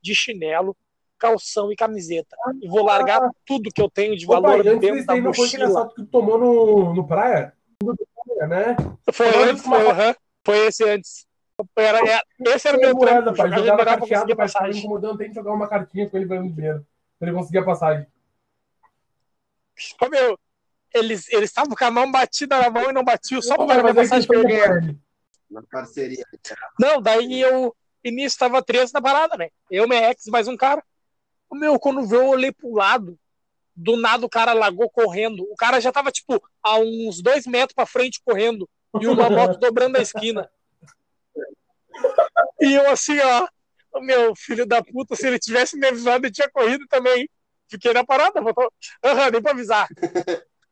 De chinelo, calção e camiseta. E vou largar tudo que eu tenho de pai, valor antes dentro da aí, não foi mochila. que tu tomou no, no praia? Né? Foi Foi antes, foi, aham. foi esse antes. Era, era- esse era o meu moeda, trampo. pai. Jogar Jogava conseguir pai. Ficava incomodando, tem que jogar uma cartinha com ele ganhando dinheiro. Pra ele conseguir a passagem. Ô, meu, eles eles estavam com a mão batida na mão e não batiam só mas aí passagem eu foi ganhar. Na parceria. Não, daí eu. E nisso tava três na parada, né? Eu, minha ex, mais um cara. O meu, quando veio, eu olhei pro lado. Do nada o cara largou correndo. O cara já tava, tipo, a uns dois metros pra frente correndo. E uma moto dobrando a esquina. E eu assim, ó. Meu filho da puta, se ele tivesse me avisado, ele tinha corrido também. Fiquei na parada. Vou to... Aham, nem pra avisar.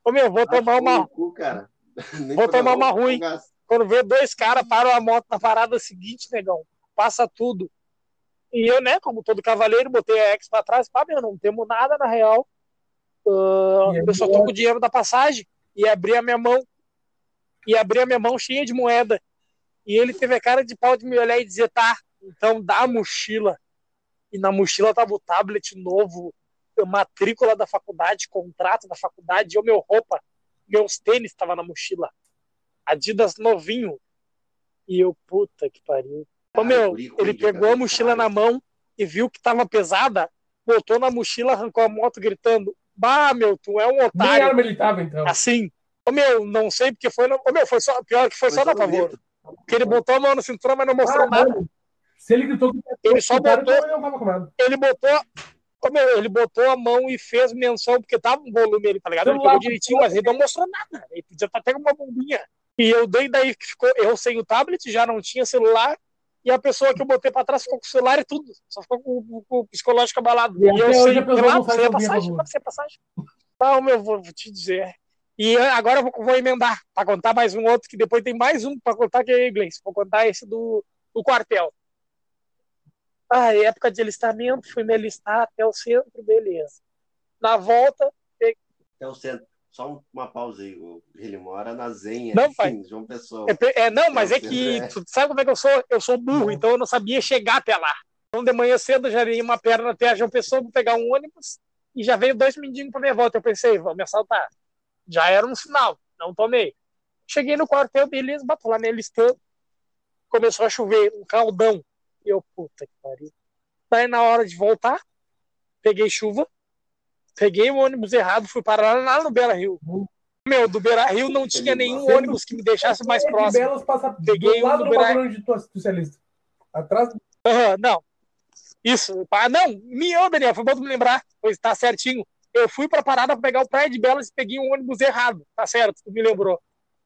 Ô meu, vou tomar uma. Cu, cara. <laughs> Vou tomar uma ruim. gasto. Quando vê dois caras, param a moto na parada seguinte, negão. Passa tudo. E eu, né, como todo cavaleiro, botei a X pra trás. Pá, meu, não temos nada na real. Aí, eu só tô com o dinheiro da passagem. E abri a minha mão. E abri a minha mão cheia de moeda. E ele teve a cara de pau de me olhar e dizer, tá, então dá a mochila. E na mochila tava o tablet novo, matrícula da faculdade, contrato da faculdade, eu meu roupa, meus tênis tava na mochila. Adidas novinho. E eu, puta que pariu. Ô, Ah, meu, ele pegou a cara, mochila na mão e viu que tava pesada, botou na mochila, arrancou a moto gritando: Bah, meu, tu é um Nem otário. arma ele tava, então. Assim. Ô, meu, não sei porque foi. No... Ô, meu, foi só. Pior que foi, só da no pavor. grito. Porque ele botou a mão na cintura, mas não mostrou Ah, nada. mano. Se ele gritou que Ele só botou, então ele botou. Ô, meu, ele botou a mão e fez menção, porque tava um volume ali, tá ligado? Ele pegou direitinho, mas ele não mostrou nada. Ele podia estar até com uma bombinha. E eu dei daí que ficou, eu sem o tablet, já não tinha celular, e a pessoa que eu botei pra trás ficou com o celular e tudo. Só ficou com, com- com o psicológico abalado. E E, eu hoje sem a não passagem, roubou. sem a passagem. Tá, meu, vou, vou te dizer. E agora eu vou, vou emendar, pra contar mais um outro, que depois tem mais um pra contar, que é inglês. Vou contar esse do, do quartel. Ah, época de alistamento, fui me alistar até o centro, beleza. Na volta, Até o centro. Só um- uma pausa aí. Ele mora na Zenha. Não, pai. Sim, João Pessoa. É, é, não, mas é que tu sabe como é que eu sou? Eu sou burro, Não. então eu não sabia chegar até lá. Então de manhã cedo eu já dei uma perna até a João Pessoa vou pegar um ônibus e já veio dois mendigos pra minha volta. Eu pensei, vão me assaltar. Já era um sinal, não tomei. Cheguei no quartel, beleza, bato lá nele listando. Começou a chover, um caldão. E eu, puta que pariu. Daí na hora de voltar, peguei chuva, peguei o ônibus errado, fui parar lá no Beira Rio. Meu, do Beira Rio não tinha nenhum Sendo- ônibus que me deixasse mais É de próximo. Belas passa Peguei do um do do Beira- bagulho onde tu tu se alista. Atrás Aham, não. Isso. Ah, não, minha, Daniel, foi bom me lembrar. Pois tá certinho. Eu fui pra parada pra pegar o Praia de Belas e peguei um ônibus errado. Tá certo, tu me lembrou.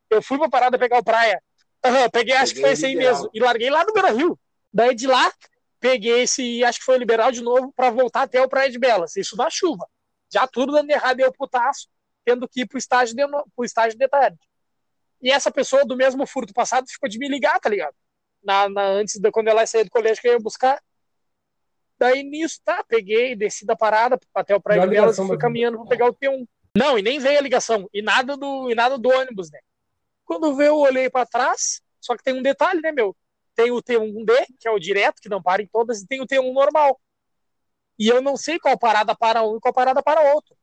Eu fui pra parada pegar o Praia. Aham, peguei, acho que Peguei foi esse aí mesmo. E larguei lá no Beira Rio. Daí de lá, peguei esse, acho que foi o Liberal de novo, pra voltar até o Praia de Belas. Isso na chuva. Já tudo dando errado e eu putaço, tendo que ir pro estágio de, no- pro estágio de tarde. E essa pessoa do mesmo furto passado ficou de me ligar, tá ligado? Na, na- antes de quando ela sair do colégio que eu ia buscar. Daí nisso, tá, peguei, desci da parada até o Praia de Belas e fui caminhando pra pegar o T1. Não, e nem veio a ligação. E nada do, e nada do ônibus, né? Quando veio, eu olhei pra trás, só que tem um detalhe, né, meu? Tem o T1D, que é o direto, que não para em todas, e tem o T1 normal. E eu não sei qual parada para um e qual parada para outro.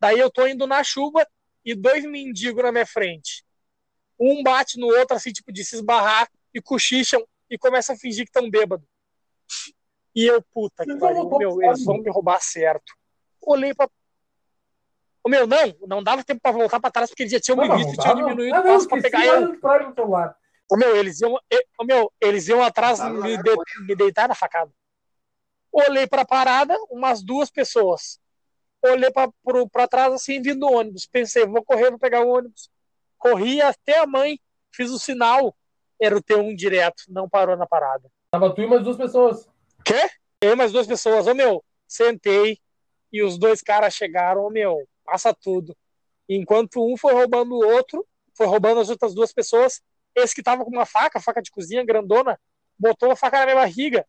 Daí eu tô indo na chuva e dois mendigos na minha frente. Um bate no outro, assim, tipo, de se esbarrar, e cochicham e começam a fingir que estão bêbados. E eu, puta que pariu, meu, eles vão me roubar certo. Olhei pra. Ô, meu, não, não dava tempo pra voltar pra trás porque eles já tinham Não, me visto e tinham diminuído o passo pra pegar eu. Ô, meu, eles iam, ô, meu, eles iam atrás Tava me, lá, de- me deitar na facada. Olhei pra parada, umas duas pessoas. Olhei pra trás assim, vindo o ônibus. Pensei, vou correr, vou pegar o ônibus. Corri até a mãe, fiz o sinal. Era o T1 direto, não parou na parada. Tava tu e mais duas pessoas. Quê? Eu e mais duas pessoas. Ô, meu, sentei e os dois caras chegaram. Ô, meu, passa tudo. Enquanto um foi roubando o outro, foi roubando as outras duas pessoas, esse que tava com uma faca, faca de cozinha grandona, botou a faca na minha barriga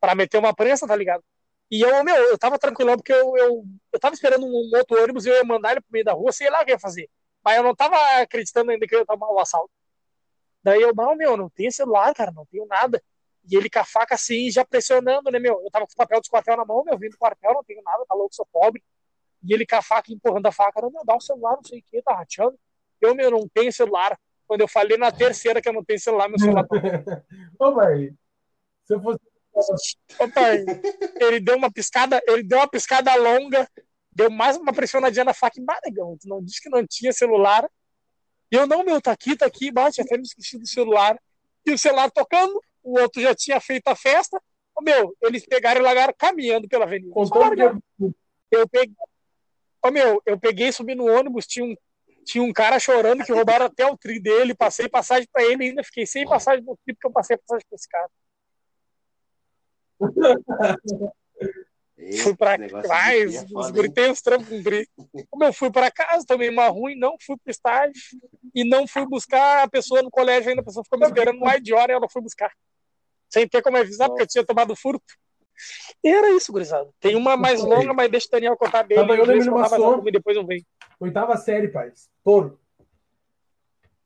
pra meter uma prensa, tá ligado? E eu, meu, eu tava tranquilão porque eu, eu, eu tava esperando um outro ônibus e eu ia mandar ele pro meio da rua, sei lá o que ia fazer. Mas eu não tava acreditando ainda que eu ia tomar o assalto. Daí eu, não, meu, não tenho celular, cara, não tenho nada. E ele com a faca assim, já pressionando, né, meu? Eu tava com o papel dos quartel na mão, meu, vindo do quartel, não tenho nada, tá louco, sou pobre. E ele com a faca empurrando a faca, não, meu, dá um celular, não sei o que, tá rateando. Eu, meu, não tenho celular. Quando eu falei na terceira que eu não tenho celular, meu celular tá <laughs> Ô, velho. Se eu fosse. Ô, pai, ele deu uma piscada, ele deu uma piscada longa, deu mais uma pressionadinha na faca e. Tu não disse que não tinha celular. E eu, não, meu, tá aqui, tá aqui, bate, até me esqueci do celular. E o celular tocando, o outro já tinha feito a festa. Ô, meu, eles pegaram e largaram caminhando pela avenida. Eu peguei. Ô, meu, eu peguei, subi no ônibus, tinha um, tinha um cara chorando que roubaram até o tri dele, passei passagem pra ele e ainda fiquei sem passagem no tri porque eu passei passagem pra esse cara. Esse fui trás, tri é os tem uns trampos com guri. Como eu fui pra casa, tomei uma ruim, não fui pro estágio e não fui buscar a pessoa no colégio ainda, a pessoa ficou me esperando mais de hora e eu não fui buscar. Sem ter como avisar, porque eu tinha tomado furto. E era isso, gurizada. Tem uma mais longa, mas deixa o Daniel contar dele. Tava eu lembrando uma só. e depois eu venho. Oitava série, pai. Touro.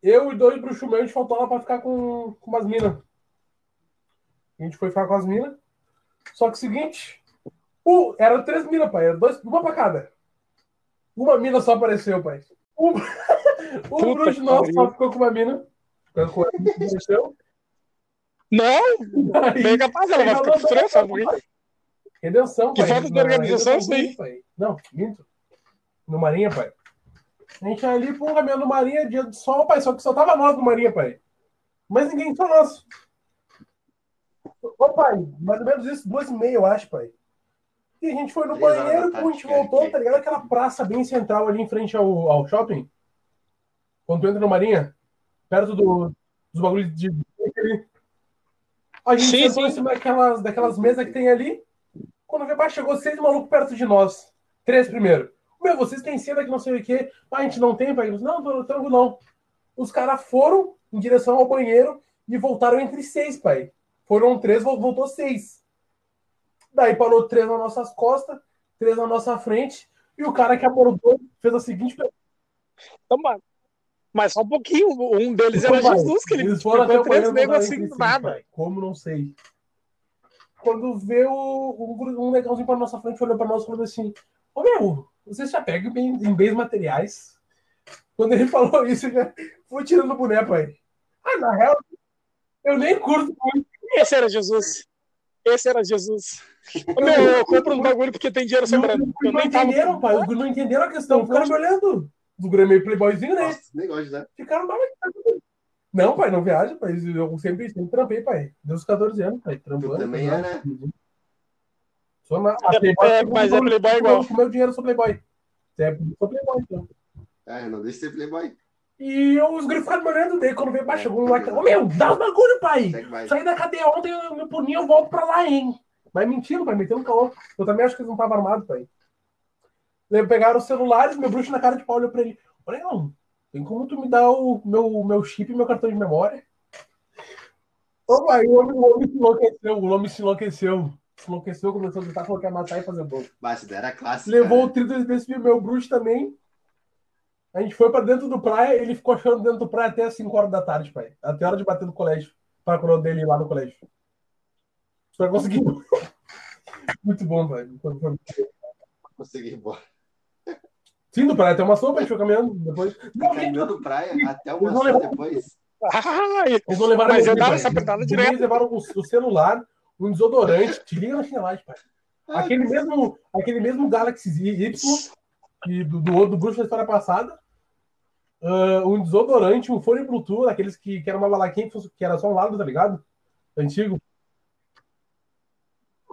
Eu e dois bruxos meus, a gente faltou lá pra ficar com, com umas minas. A gente foi ficar com as minas. Só que o seguinte, o, eram três minas, pai. Era dois, uma pra cada. Uma mina só apareceu, pai. Um, <laughs> um Puta bruxo nosso só ficou com uma mina. Ficou com ela. Não, Aí, bem capaz, ela vai ficar com estranha, alguém. Redenção, Que pai. falta de organização isso aí. pai. Não, minto. No Marinha, pai. A gente ali, pô, caminhando no Marinha, dia de sol, pai. Só que só tava nós no Marinha, pai. Mas ninguém, só nós. Ô, pai, mais ou menos isso, duas e meia, eu acho, pai. E a gente foi no Três banheiro, a gente voltou, tá ligado? Aquela praça bem central ali em frente ao, ao shopping. Quando tu entra no Marinha, perto do, dos bagulhos de. A gente Sim, sentou sim. em cima daquelas, daquelas mesas que tem ali. Quando vê baixo, chegou seis malucos perto de nós. Três primeiro. Meu, vocês têm seda que não sei o quê. Ah, a gente não tem, pai. Não, tô tranquilo, não. Os caras foram em direção ao banheiro e voltaram entre seis, pai. Foram três, vol- voltou seis. Daí parou três nas nossas costas, três na nossa frente. E o cara que abordou fez a seguinte pergunta. Então, mano, Mas só um pouquinho. Um deles era Pai, Jesus, que ele Eles foram até três negros assim do nada. pai. Como não sei. Quando vê o, um, um legalzinho pra nossa frente, olhou pra nós e falou assim: Ô meu, vocês já pegam em, em bens materiais? Quando ele <laughs> falou isso, eu já fui tirando o boné, pai. Ah, na real, eu nem curto muito. Esse era Jesus. Esse era Jesus. Ô, Meu, eu compro uns bagulho porque tem dinheiro sobrando. não nem tava. entenderam, pai. Não entenderam a questão. Ficaram me olhando. Os guri é meio playboyzinho, né? Nossa, nem gosto, né? Ficaram lá. Não, pai, não viaja, pai. Eu sempre, sempre trampei, pai. Os 14 anos, pai. Trampando. Tu também é, né? Sou na... É, é, mas é playboy igual. Com meu dinheiro, eu sou playboy. É, sou playboy, então. Ah, não deixa de ser playboy. E eu, os gringos ficaram me olhando, daí quando veio baixo, chegou um lá que... Ô, meu, dá os bagulho, pai. Saí da cadeia ontem, eu me puni, eu volto pra lá, hein. Mas mentindo, pai, metendo caô. Eu também acho que eles não estavam armados, pai. Pegaram os celulares, meu bruxo na cara de pau olhou pra ele. Ô, Leão, tem como tu me dar o meu, meu chip e meu cartão de memória? Pai, o homem, o homem se enlouqueceu, o homem se enlouqueceu. Se enlouqueceu, começou a gritar, falou que ia matar e fazer bolo. Basta, era clássico. Levou o. 30 desse meu bruxo também. A gente foi pra dentro do praia, ele ficou achando dentro do praia até as 5 horas da tarde, pai. Até a hora de bater no colégio. Para quando dele lá no colégio. Só consegui. <laughs> Muito bom, foi- Consegui ir embora. Sim, do praia até uma sopa, a gente foi caminhando depois. Não, gente, Caminhando praia até Eles uma levar- depois. Ai, eles não levaram Mas eu dava essa apertada Eles direto. levaram o, o celular, um desodorante, te liga na chinelagem, pai. Aquele mesmo, aquele mesmo Galaxy Y que do, do, do bruxo da história passada. Uh, um desodorante, um fone Bluetooth, aqueles que, que era uma balaquinha que, que era só um lado, tá ligado? Antigo.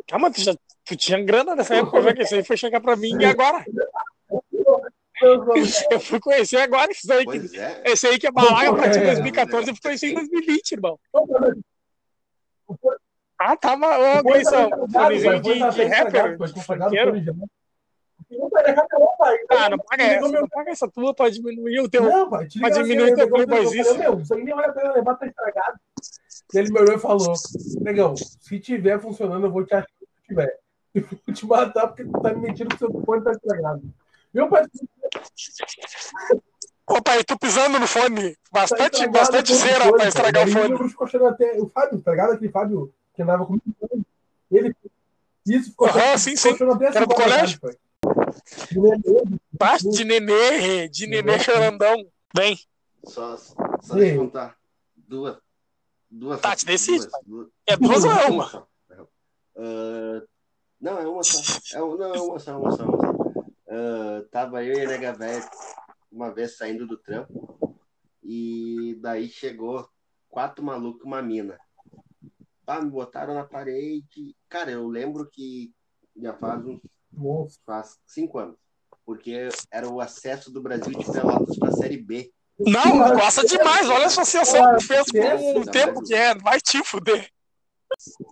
Calma, tu, já, tu tinha grana nessa época, já que isso aí foi chegar pra mim e agora. <laughs> Eu fui conhecer agora isso aí. Que, é. Esse aí que é balaga pra ti em 2014, eu fui conhecer em 2020, irmão. Ah, tá, mas, ô, Gleison, fonezinho de, de rapper, funkeiro. Ah, não paga essa, não paga essa tua pra diminuir o teu. Não, pai, pra diminuir o teu playboyzice. Meu, isso aí nem vale a pena levar, tá estragado. E ele me olhou e falou: Negão, se tiver funcionando, eu vou te achar se tiver. <laughs> E vou te matar porque tu tá me mentindo que seu fone tá estragado. Meu pai. Ô, pai, tu pisando no fone. Bastante, tá bastante cera pra estragar o fone. Eu até o Fábio, tá ligado? Aquele Fábio que andava comigo. Ele. Isso ficou. Aham, sim, sim. Era do colégio? Parte de nenê, de nenê chorandão. Bem. Só, só deixa eu contar. Duas. Duas. Tati, decide. Duas, é duas ou é uma? Uh, não, é uma só. É, não, é uma só, uma só. Uma só. Uh, tava eu e a nega velha uma vez saindo do trampo. E daí chegou quatro malucos e uma mina. Ah, me botaram na parede. Cara, eu lembro que já faz uns Nossa. faz cinco anos. Porque era o acesso do Brasil de Pelotas para a Série B. Não, gosta demais. Olha a associação que fez com o tempo que é. Vai te fuder.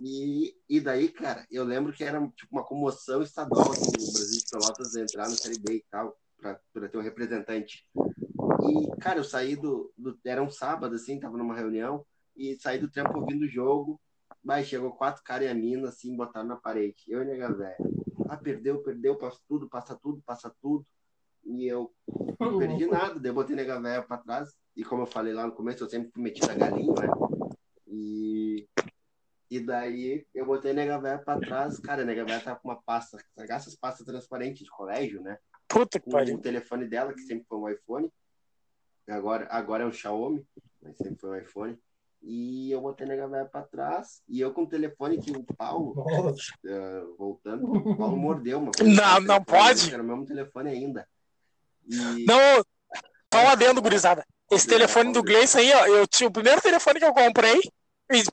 E, e daí, cara, eu lembro que era tipo uma comoção estadual assim, no Brasil de Pelotas entrar na Série B e tal, para ter um representante. E, cara, eu saí do, do. Era um sábado, assim, tava numa reunião, e saí do trampo ouvindo o jogo. Mas chegou quatro caras e a mina, assim, botaram na parede. Eu e a nega velha. Ah, perdeu, perdeu, passa tudo, passa tudo, passa tudo. E eu não perdi nada, daí eu botei nega velha pra trás. E como eu falei lá no começo, eu sempre fui metido a galinha, né? E, e daí eu botei a nega velha pra trás. Cara, a nega velha tava com uma pasta, sabe essas pastas transparentes de colégio, né? Puta que Com pariu. o telefone dela, que sempre foi um iPhone. Agora, agora é um Xiaomi, mas sempre foi um iPhone. E eu botei a nega velha pra trás. E eu com o telefone que o Paulo, eh, voltando, o Paulo mordeu uma Não, não pode. Era o mesmo telefone ainda. E, Não, só um adendo, gurizada. Esse telefone do Gleison aí, ó, eu tinha o primeiro telefone que eu comprei,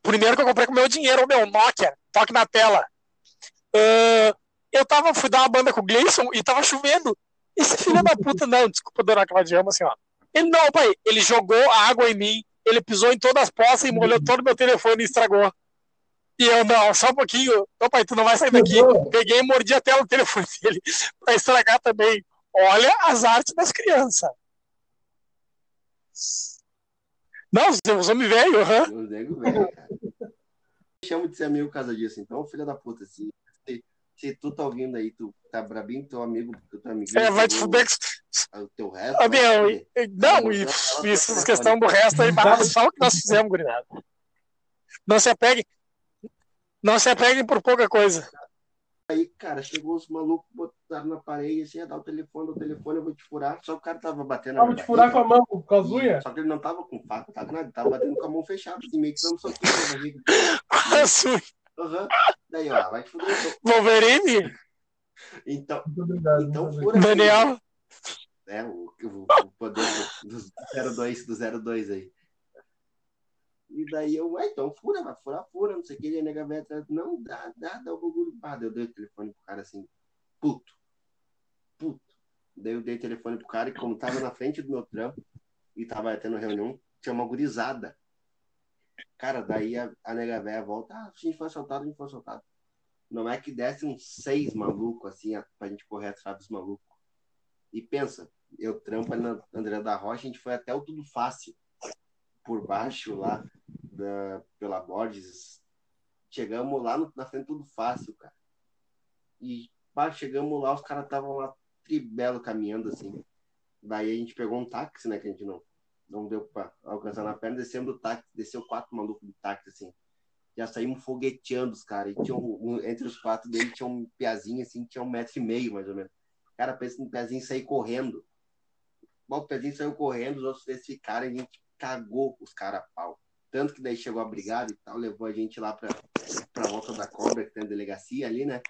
primeiro que eu comprei com meu dinheiro, o meu Nokia, toque na tela. Ah, eu tava, fui dar uma banda com o Gleison e tava chovendo. Esse filho da puta, não, desculpa, dona Claudia, assim, ó. Ele não, pai, ele jogou água em mim, ele pisou em todas as poças e molhou todo meu telefone e estragou. E eu, não, só um pouquinho. Ô, pai, tu não vai sair daqui. Peguei e mordi a tela do telefone <laughs> dele pra estragar também. Olha as artes das crianças. Não, você usou me velho, aham. Eu nego velho, chamo de ser amigo por causa disso. Então, filha da puta, se, se, se tu tá ouvindo aí, tu tá brabinho, teu amigo, teu amigo. É, vai te fuder. O teu resto. Ah, meu, e- não, e isso, essa questão do resto aí, bah, só o que nós fizemos, gurizada. Não se apeguem. Não se apeguem por pouca coisa. Aí, cara, chegou os malucos, botaram na parede, assim, ia dar o telefone, o telefone, eu vou te furar. Só que o cara tava batendo na Tava te furar com a mão, com as unhas. Só que ele não tava com faca, tava nada, tava batendo com a mão fechada, assim, meio que dando soquinho na barriga. Assim, Aham. Daí, ó, vai te fuder. então. Wolverine, Então, obrigado. então muito fura. aqui. Daniel. É, o, o, o poder do, do 02, do 02 aí. E daí eu, ué, então fura, vai furar, fura, não sei o que, e a nega velha atrás, não, dá, dá, dá o bagulho. Ah, eu dei o telefone pro cara assim, puto, puto. Daí eu dei o telefone pro cara e como tava na frente do meu trampo e tava tendo reunião, tinha uma gurizada. Cara, daí a, a nega velha volta, ah, a gente foi assaltado, a gente foi assaltado. Não é que desse uns seis malucos assim, pra gente correr atrás dos malucos. E pensa, eu trampo ali na André da Rocha, a gente foi até o Tudo Fácil, por baixo lá, da, pela Borges. Chegamos lá no- na frente do Tudo Fácil, cara. E pá, chegamos lá, os caras estavam lá tribelo caminhando assim. Daí a gente pegou um táxi, né, que a gente não, não deu pra alcançar na perna, descemos do táxi, desceu quatro malucos do táxi, assim. Já saímos fogueteando os caras. E tinha um- entre os quatro dele tinha um piazinho assim, tinha um metro e meio, mais ou menos. Cara, pensa no pezinho sair correndo. Bom, o pezinho saiu correndo, os outros três ficaram a gente cagou os caras a pau. Tanto que daí chegou a brigada e tal, levou a gente lá pra, pra volta da cobra, que tem a delegacia ali, né?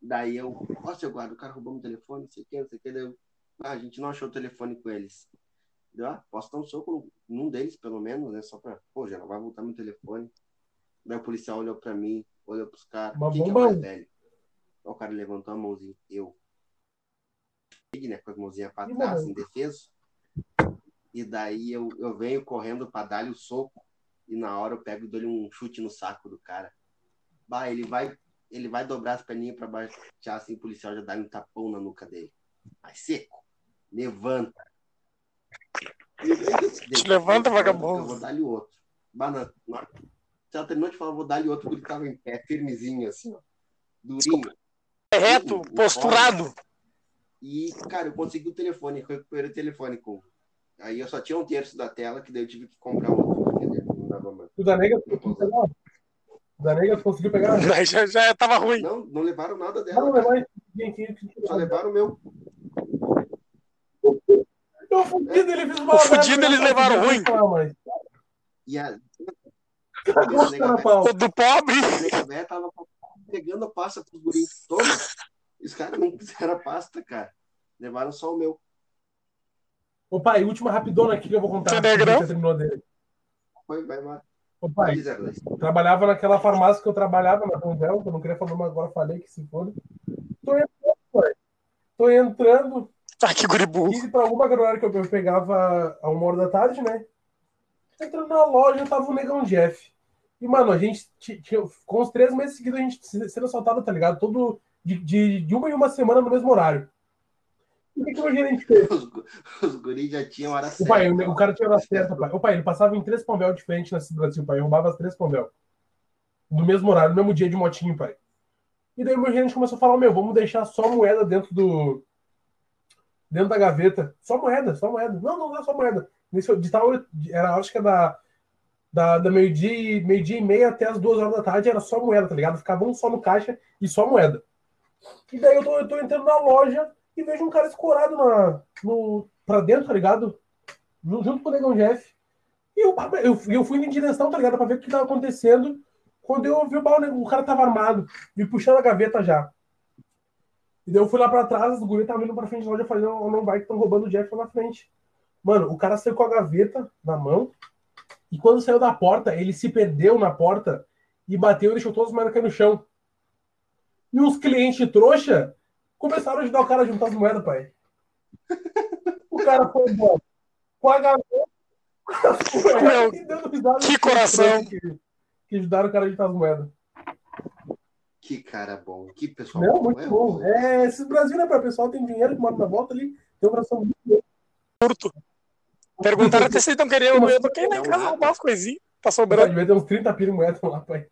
Daí eu, ó, seu guarda, o cara roubou meu telefone, não sei o que, não sei o que. Daí eu, ah, a gente não achou o telefone com eles. Deu, ah, posso dar um soco num deles, pelo menos, né? Só pra, pô, já não vai voltar meu telefone. Daí o policial olhou pra mim, olhou pros caras. Uma Quem que é o mais velho? Aí o cara levantou a mãozinha. Eu. Né, com as mãozinhas pra trás, indefeso. E daí eu, eu venho correndo pra dar-lhe o soco. E na hora eu pego e dou-lhe um chute no saco do cara. Bah, ele vai, ele vai dobrar as perninhas pra baixo, já assim, o policial já dá um tapão na nuca dele. Vai seco. Levanta. Te levanta, Eu vagabundo. vou dar-lhe outro. Bah, na, que ela terminou de falar, eu vou dar-lhe outro, porque ele tava em pé, firmezinho, assim, ó. Durinho. É reto, posturado. E, cara, eu consegui o telefone, eu recuperei o telefone com. Aí eu só tinha um terço da tela, que daí eu tive que comprar outro, porque não dava mais. O da conseguiu pegar? O da nega conseguiu pegar? <laughs> Daí já, já tava ruim. Não, não levaram nada Não, dela. não, tinha que- Só levaram o meu. O fudido, ele fez uma O fudido, eles levaram ruim. E a. O do pobre. a tava pegando a pasta pros guris. E os caras não fizeram a pasta, cara. Levaram só o meu. Ô pai, última rapidona aqui que eu vou contar. Você negrão? Você terminou dele. Foi, vai lá. Ô pai, Vai, 02. trabalhava naquela farmácia que eu trabalhava na Ronvel, que eu não queria falar, mas agora falei que se for. Tô entrando, pai. Tô entrando, Ah, que guribu. 15 para alguma hora que eu pegava a uma hora da tarde, né? Entrando na loja, tava o Negão Jeff. E, mano, a gente ti- tinha, com uns três meses seguidos, a gente se- sendo assaltado, tá ligado? Todo, de, de, de uma em uma semana no mesmo horário. O que, que o gerente fez? Os, os guris já tinham hora O certa. pai, o, o cara tinha hora certa, pai. O pai, ele passava em três Panvel diferentes nesse Brasil, pai. Eu roubava as três Panvel. No mesmo horário, no mesmo dia de motinho, pai. E daí o meu gerente começou a falar, meu, vamos deixar só moeda dentro do... Dentro da gaveta. Só moeda, só moeda. Não, não, não é só moeda. Nesse, de tal, era, acho que é da, da, da meio-dia meio dia e meia até as duas horas da tarde, era só moeda, tá ligado? Ficava um só no caixa e só moeda. E daí eu tô, eu tô entrando na loja e vejo um cara escorado na, no, pra dentro, tá ligado? Ju- Junto com o Negão Jeff. E eu, eu, eu fui em direção, tá ligado? Pra ver o que tava acontecendo. Quando eu vi o, baú, o cara tava armado, me puxando a gaveta já. E daí eu fui lá pra trás, os guri estavam indo pra frente da loja, eu falei, não, não vai que estão roubando o Jeff lá na frente. Mano, o cara saiu com a gaveta na mão, e quando saiu da porta, ele se perdeu na porta e bateu e deixou as moedas cair no chão. E uns clientes trouxa começaram a ajudar o cara a juntar as moedas, pai. O cara foi embora. Com a moedas, Meu, que coração. Que, que ajudaram o cara a juntar as moedas. Que cara bom. Que pessoal Não, bom. muito É, bom. É, esse Brasil, né, pai? O pessoal tem dinheiro que mora na volta ali, tem um coração muito Curto. Perguntaram até se eles estão querendo. Eu toquei lá em casa roubar as coisinhas. Tá sobrando. devia ter uns 30 pila em moeda lá, pai.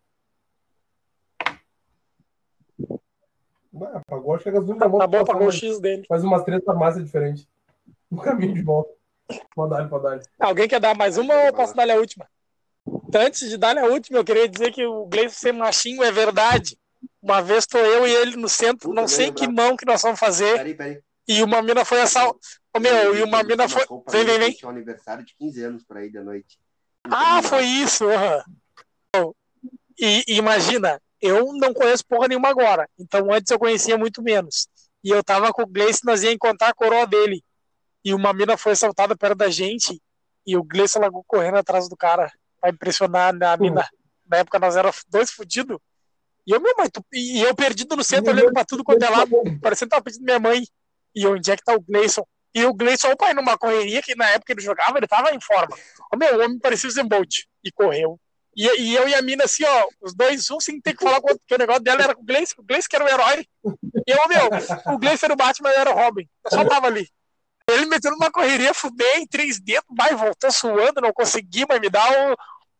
Ah, pagou, acho que a gasolina da moto Tá bom, passar pagou o X dele. faz umas três farmácias diferentes. No caminho de volta. Podalho, podalho. Alguém quer dar mais uma ou posso dar a última? Então, antes de dar a última, eu queria dizer que o Gleison ser machinho é verdade. Uma vez tô eu e ele no centro, Puta, não sei que lembrado. mão que nós vamos fazer, Peraí, peraí. e uma mina foi assaltada. Ô meu, e uma mina foi. Vem, vem, vem. Tinha um aniversário de 15 anos pra ir da noite. Ah, foi isso. E, e imagina, eu não conheço porra nenhuma agora. Então antes eu conhecia muito menos. E eu tava com o Gleice, nós ia encontrar a coroa dele. E uma mina foi assaltada perto da gente. E o Gleice largou correndo atrás do cara. Pra impressionar a mina. Na época nós éramos dois fudidos. E eu, meu mãe, tu- e eu perdido no centro, olhando pra tudo quanto é lado, parecendo que tava pedindo minha mãe. E onde é que tá o Gleison? E o Gleison, o pai, numa correria que na época ele jogava, ele tava em forma. O meu homem parecia o Zembolt. E correu. E, e eu e a mina, assim, ó, os dois, um sem ter que falar com o outro, porque o negócio dela era com o Gleice, o Gleice que era o herói. E eu, meu, o Gleice era o Batman, eu era o Robin. Eu só tava ali. Ele meteu numa correria, fudei em três dedos, vai, voltou suando, não consegui, mas me dá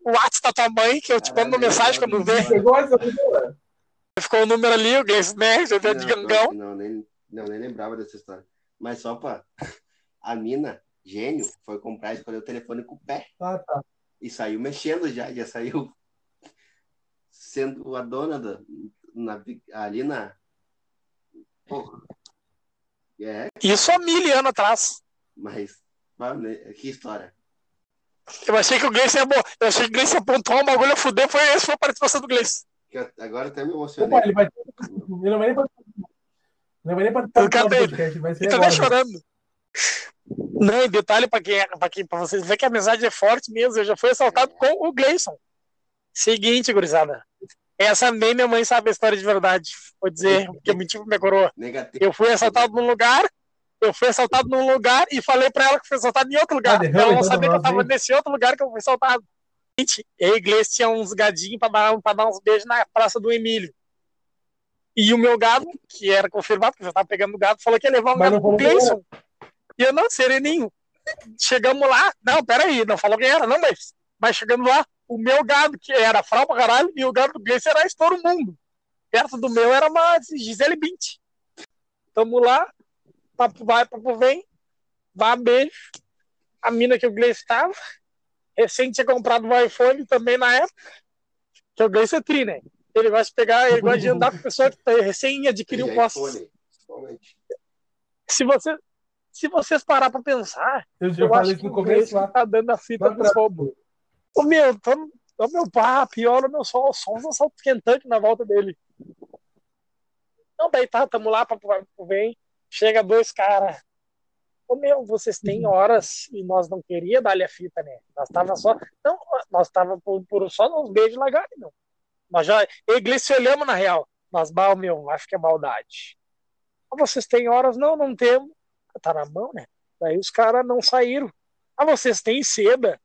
o, o WhatsApp da tua mãe, que eu te mando uma mensagem quando essa primeira? Ficou o número ali, o Gleice, né, já deu de Não, gangão. Não, nem, não, nem lembrava dessa história. Mas só pra. A mina, gênio, foi comprar e escolheu o telefone com o pé. Ah, tá. E saiu mexendo já, já saiu sendo a dona da, na, ali na. Porra. É, Isso há mil anos atrás. mas. né, Que história. Eu achei que o Gleice ia, eu achei que o Gleice ia pontuar um bagulho a fuder, foi esse, foi a participação do Gleice. Agora até me Opa, emocionei. ele vai. Ele não vai nem participar. Não vai nem participar cadê? ser Ele tá até agora. chorando. Não, e detalhe pra, quem, pra, quem, pra vocês verem que a amizade é forte mesmo. Eu já fui assaltado com o Gleison. Seguinte, gurizada. Essa nem minha mãe sabe a história de verdade. Vou dizer, <laughs> porque eu menti pra minha coroa. Negativo. Eu fui assaltado num lugar, eu fui assaltado num lugar e falei pra ela que fui assaltado em outro lugar. Ah, ela não sabia que eu tava nesse outro lugar que eu fui assaltado. Gente, a igreja tinha uns gadinhos pra dar, pra dar uns beijos na praça do Emílio. E o meu gado, que era confirmado, que eu já tava pegando gado, falou que ia levar um Mas gado pro Gleison. E eu não, sereninho. Chegamos lá, não, peraí, não falou quem era, não, mas, mas chegando lá, o meu gado, que era frau pra caralho, e o gado do Gleison era estouro mundo. Perto do meu era uma Gisele Bint. Tamo lá, papo vai, papo vem, vá, beijo. A mina que o Gleice estava, recém tinha comprado um iPhone também na época, que o Gleice é tri, né? Ele gosta de pegar, ele gosta de andar com pessoa que tá- recém adquiriu iPhone, principalmente. Se, você, se vocês parar pra pensar, Eu já eu falei acho que no o começo lá. tá dando a fita pra- roubos. Ô meu, tô, ô meu pá, pior o meu sol, só uns assaltos Kentucky na volta dele. Não, daí tá, tamo lá, papo vai, papo vem, chega dois caras. Ô meu, vocês têm horas e nós não queria dar-lhe a fita, né? Nós tava só, não, nós tava por, por só uns beijos legais, não. Nós já, eu Gleice se olhamos na real. Nós, bah, meu, acho que é maldade. Vocês têm horas? Não, não temos. Tá na mão, né? Daí os caras não saíram. Ah, vocês têm seda?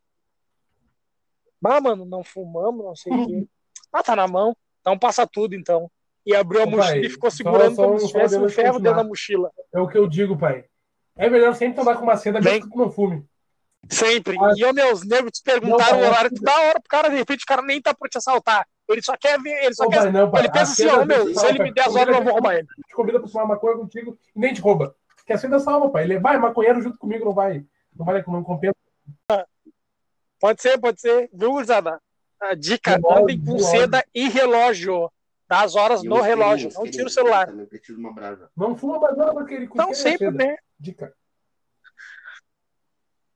Ah, mano, não fumamos, não sei o quê. Ah, tá na mão. Então passa tudo, então. E abriu a Ô, mochila pai, e ficou segurando só como se tivesse um ferro continuar. dentro da mochila. É o que eu digo, pai. É melhor sempre tomar com uma seda Bem- mesmo que não fume. Sempre. Ah. E, ô, meus negros te perguntaram Não, o pai, horário da hora pro cara, de repente o cara nem tá por te assaltar. Ele só quer ver, ele só Ô, quer. pai, não, pai. Ele A pensa assim, ó, meu, te se ele me der as horas, eu vou roubar ele. Te convida pra fumar maconha contigo e nem te rouba. Que a seda salva, pai. Ele vai, maconheiro junto comigo não vai. Não vai, não compensa. Pode ser, pode ser. Viu, gurizada? Dica, Relógio, andem com relógio. seda e relógio. Dá as horas no relógio, não tira o celular. Também. Não fuma mais nada porque ele Não, sempre, né? Dica.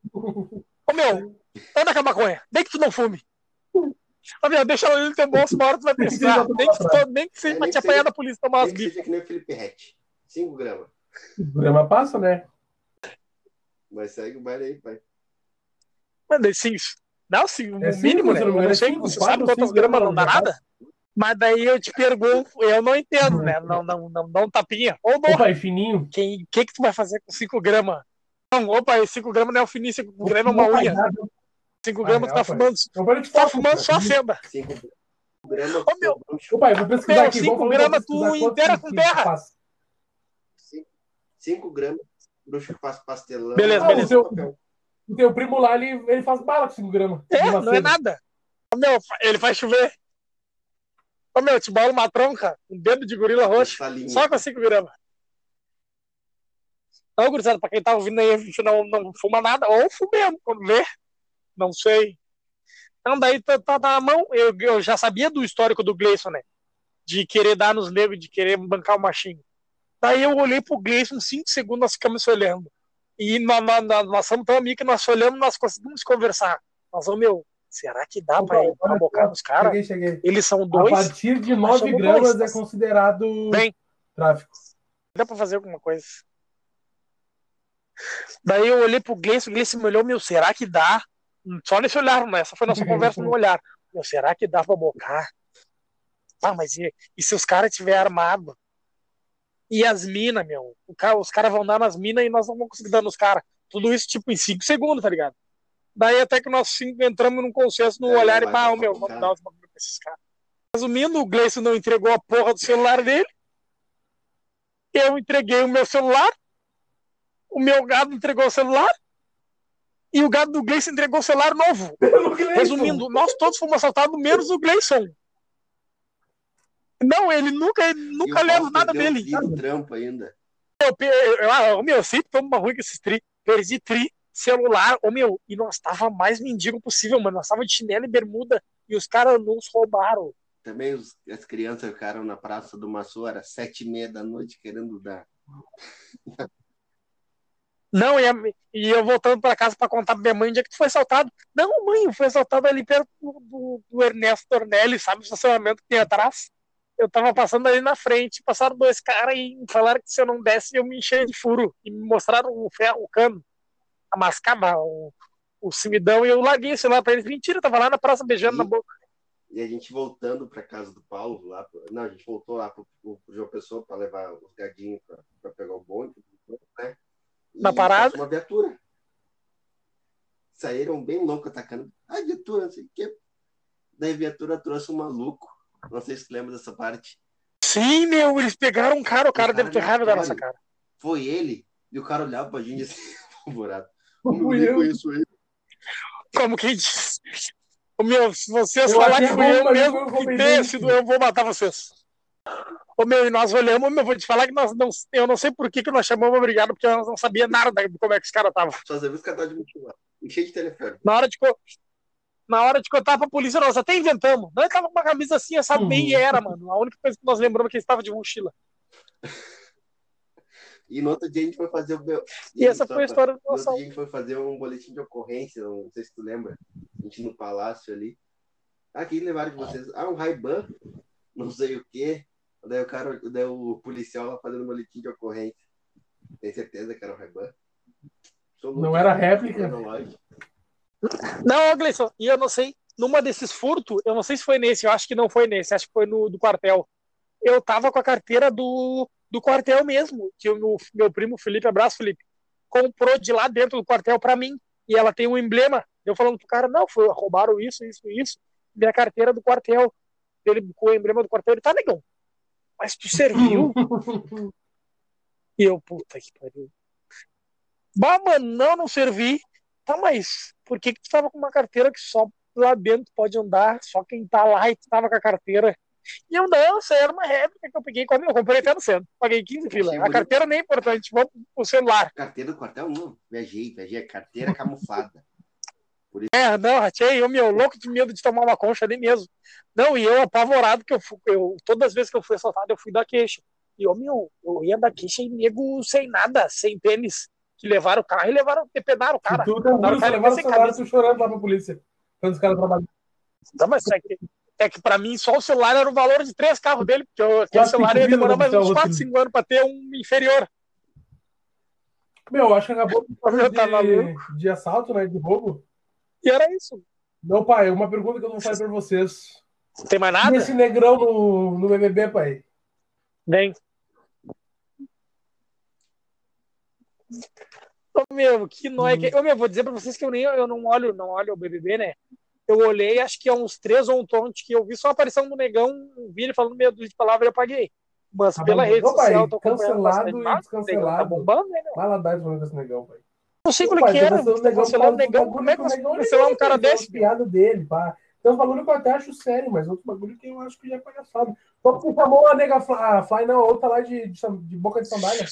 <laughs> Ô, meu, anda com a maconha. Nem que tu não fume. Ô, meu, deixa ele no teu bolso, uma hora tu vai <laughs> precisar. Nem que, tu, nem que seja É, pra te apanhar da polícia tomar bifes. seja que nem o Felipe Rett. 5 gramas. O problema passa, né? Mas segue o baile aí, pai. Mano, sim. Não, sim, o É cinco, mínimo, né? não me Eu não é sei, cinco, você quatro sabe quantas cinco gramas não dá já nada? Mas daí eu te pergunto, eu não entendo, né? Não, não, não, não dá um tapinha. Ou Ô, não, pai, fininho. quem, que que tu vai fazer com 5 gramas? Não, opa, 5 gramas não é o fininho, 5 gramas é uma unha. dar, 5 Ah, gramas tu tá fumando, tu tá falar, fumando só a fenda. 5 gramas. Ô, meu. Ô, pai, vou pesquisar Meu, aqui. cinco vamos gramas, pesquisar tu inteira com terra. Faz. 5 gramas. Bruxo que faz pastelão. Beleza, beleza. o teu, o teu primo lá, ele, ele faz bala com 5 gramas. É, não é seda. nada. Ô, meu, ele faz chover. Ô, meu, te bola uma tronca, um dedo de gorila roxo, Salinho. só com 5 gramas. Não, gurizada, pra quem tá ouvindo aí, a gente não, não fuma nada, ou fumemos, quando vê, não sei. Então, daí tá, tá na mão, eu, eu já sabia do histórico do Gleison, né? De querer dar nos negros, de querer bancar o machinho. Daí eu olhei pro Gleison, 5 segundos, nós ficamos se olhando. E nós, nós, nós, nós somos tão amigos que nós se olhamos, nós conseguimos conversar. Nós vamos, meu, será que dá pra pai, ir olha bocar nos caras? Cheguei, cheguei. Eles são A dois, partir de 9 Achamos gramas dois. é considerado Bem. tráfico. dá pra fazer alguma coisa. Daí eu olhei pro Gleice, o Gleice me olhou, meu, será que dá? Só nesse olhar, né? Essa foi nossa conversa no olhar. Meu, será que dá pra bocar? Ah, mas e, e se os caras estiverem armados? E as minas, meu? Cara, os caras vão dar nas minas e nós não vamos conseguir dar nos caras. Tudo isso, tipo, em 5 segundos, tá ligado? Daí até que nós cinco entramos num consenso no É, olhar e, dar ô, meu, vamos dar os bagulho pra esses caras. Resumindo, o Gleice não entregou a porra do celular dele. Eu entreguei o meu celular. O meu gado entregou o celular. E o gado do Gleison entregou o celular novo. <laughs> Resumindo, nós todos fomos assaltados, menos o Gleison. Não, ele nunca, ele nunca leva nada dele. tri trampo ainda. Eu, ah, meu, eu sempre tomo uma ruim com esses tri. Perdi tri, celular, ô meu, e nós tava mais mendigo possível, mano. Nós tava de chinelo e bermuda e os caras nos roubaram. Também os- as crianças ficaram na Praça do Maçô, era sete e meia da noite, querendo dar. Não, e, a- e eu voltando pra casa pra contar pra minha mãe onde é que tu foi assaltado. Não, mãe, eu fui assaltado ali perto do, do- do Ernesto Tornelli, sabe o estacionamento que tem atrás? Eu tava passando ali na frente, passaram dois caras e falaram que se eu não desse, eu me enchia de furo. E me mostraram o ferro, o cano, a mascava, o, o cimidão, e eu larguei o celular pra eles. Mentira, eu tava lá na praça beijando E- na boca. E a gente voltando pra casa do Paulo, lá. Não, a gente voltou lá pro, pro, pro João Pessoa pra levar os gadinhos pra, pra pegar o bonde, né? E Na parada? uma viatura. Saíram bem loucos atacando. A viatura, não sei o quê. Daí a viatura trouxe um maluco. Não sei se tu lembra dessa parte. Sim, meu, eles pegaram um cara, o cara Um deve ter cara raiva da nossa cara. Foi ele, e o cara olhava pra gente assim, <laughs> apavorado. Fui nem eu. conheço ele. Como quem diz. Ô, meu, se vocês falarem achei que fui eu mesmo que tenha sido eu, vou matar vocês. Ô, meu, e nós olhamos, meu, vou te falar que nós não, eu não sei por que, que nós chamamos obrigado, porque nós não sabia nada de como é que os caras estavam. Só sabia os caras de mochila. Cheio de telefone. Na hora de na hora de contar pra polícia, nós até inventamos. Não, ele tava com uma camisa assim, essa Uhum. bem era, mano. A única coisa que nós lembramos é que ele estava de mochila. E no outro dia a gente foi fazer o. meu- E essa só foi a história do No outro dia a gente foi fazer um boletim de ocorrência, não sei se tu lembra. A gente no palácio ali. Ah, quem levaram de vocês? Ah, um Ray-Ban, não sei o quê. Daí o cara, daí o policial lá fazendo um boletim de ocorrência. Tem certeza que era um Ray-Ban? Louco. Não era réplica? Cronológico. Não, Gleison, e eu não sei, numa desses furtos, eu não sei se foi nesse, eu acho que não foi nesse, acho que foi no do quartel. Eu tava com a carteira do, do quartel mesmo, que o meu, meu primo Felipe, abraço Felipe, comprou de lá dentro do quartel pra mim, e ela tem um emblema. Eu falando pro cara, não, foi, roubaram isso, isso, isso, minha carteira do quartel. Ele com o emblema do quartel, ele tá negão. Mas tu serviu? <laughs> E eu, puta que pariu. Bah, mano, não, não servi. Tá, mas por que que tu tava com uma carteira que só lá dentro pode andar, só quem tá lá e tu tava com a carteira? E eu, não, isso era uma réplica que eu peguei quando eu comprei até no centro. Paguei 15 pila. A carteira nem é importante, vamos pro celular. Carteira do quartel? Não. Viajei, viajei. Carteira camuflada. É, não, achei eu, meu, louco de medo de tomar uma concha ali mesmo. Não, e eu apavorado que eu, fui- eu todas as vezes que eu fui assaltado, eu fui da queixa. E eu, meu, eu ia da queixa e nego sem nada, sem tênis, que levaram o carro e levaram, depedaram o cara. tu Mandaram duro, o cara levaram o celular tu chorando lá pra polícia. Quando os caras trabalham. Não, mas é que, é que pra mim só o celular era o valor de três carros dele, porque eu, aquele celular ia demorar mais uns outro. 4, 5 anos pra ter um inferior. Meu, acho que acabou <laughs> tá de, de assalto, né? De roubo. E era isso. Não, pai, uma pergunta que eu não falei pra vocês. Não tem mais E nada? esse negrão no, no BBB, pai? Vem. Ô, meu, que nóia que. Ô, meu, vou dizer pra vocês que eu nem eu não olho, não olho o BBB, né? Eu olhei, acho que há uns três ou um tonte que eu vi só a aparição do negão, vi ele falando meia dúzia de palavras e eu apaguei. Mas Tá pela rede pai, social, eu tô cancelado e Tá descancelado. bombando, né, meu? Maladade falando desse negão, pai. Não sei qual é pai, que tá era. cancelando o negão Como é que você cancelar um cara desse? umas piadas dele, pá. Tem uns bagulho que eu até acho sério, mas outro bagulho que eu acho que já é palhaçada. Só porque chamou a nega Fly, a Fly na outra lá de, de, de boca de sandália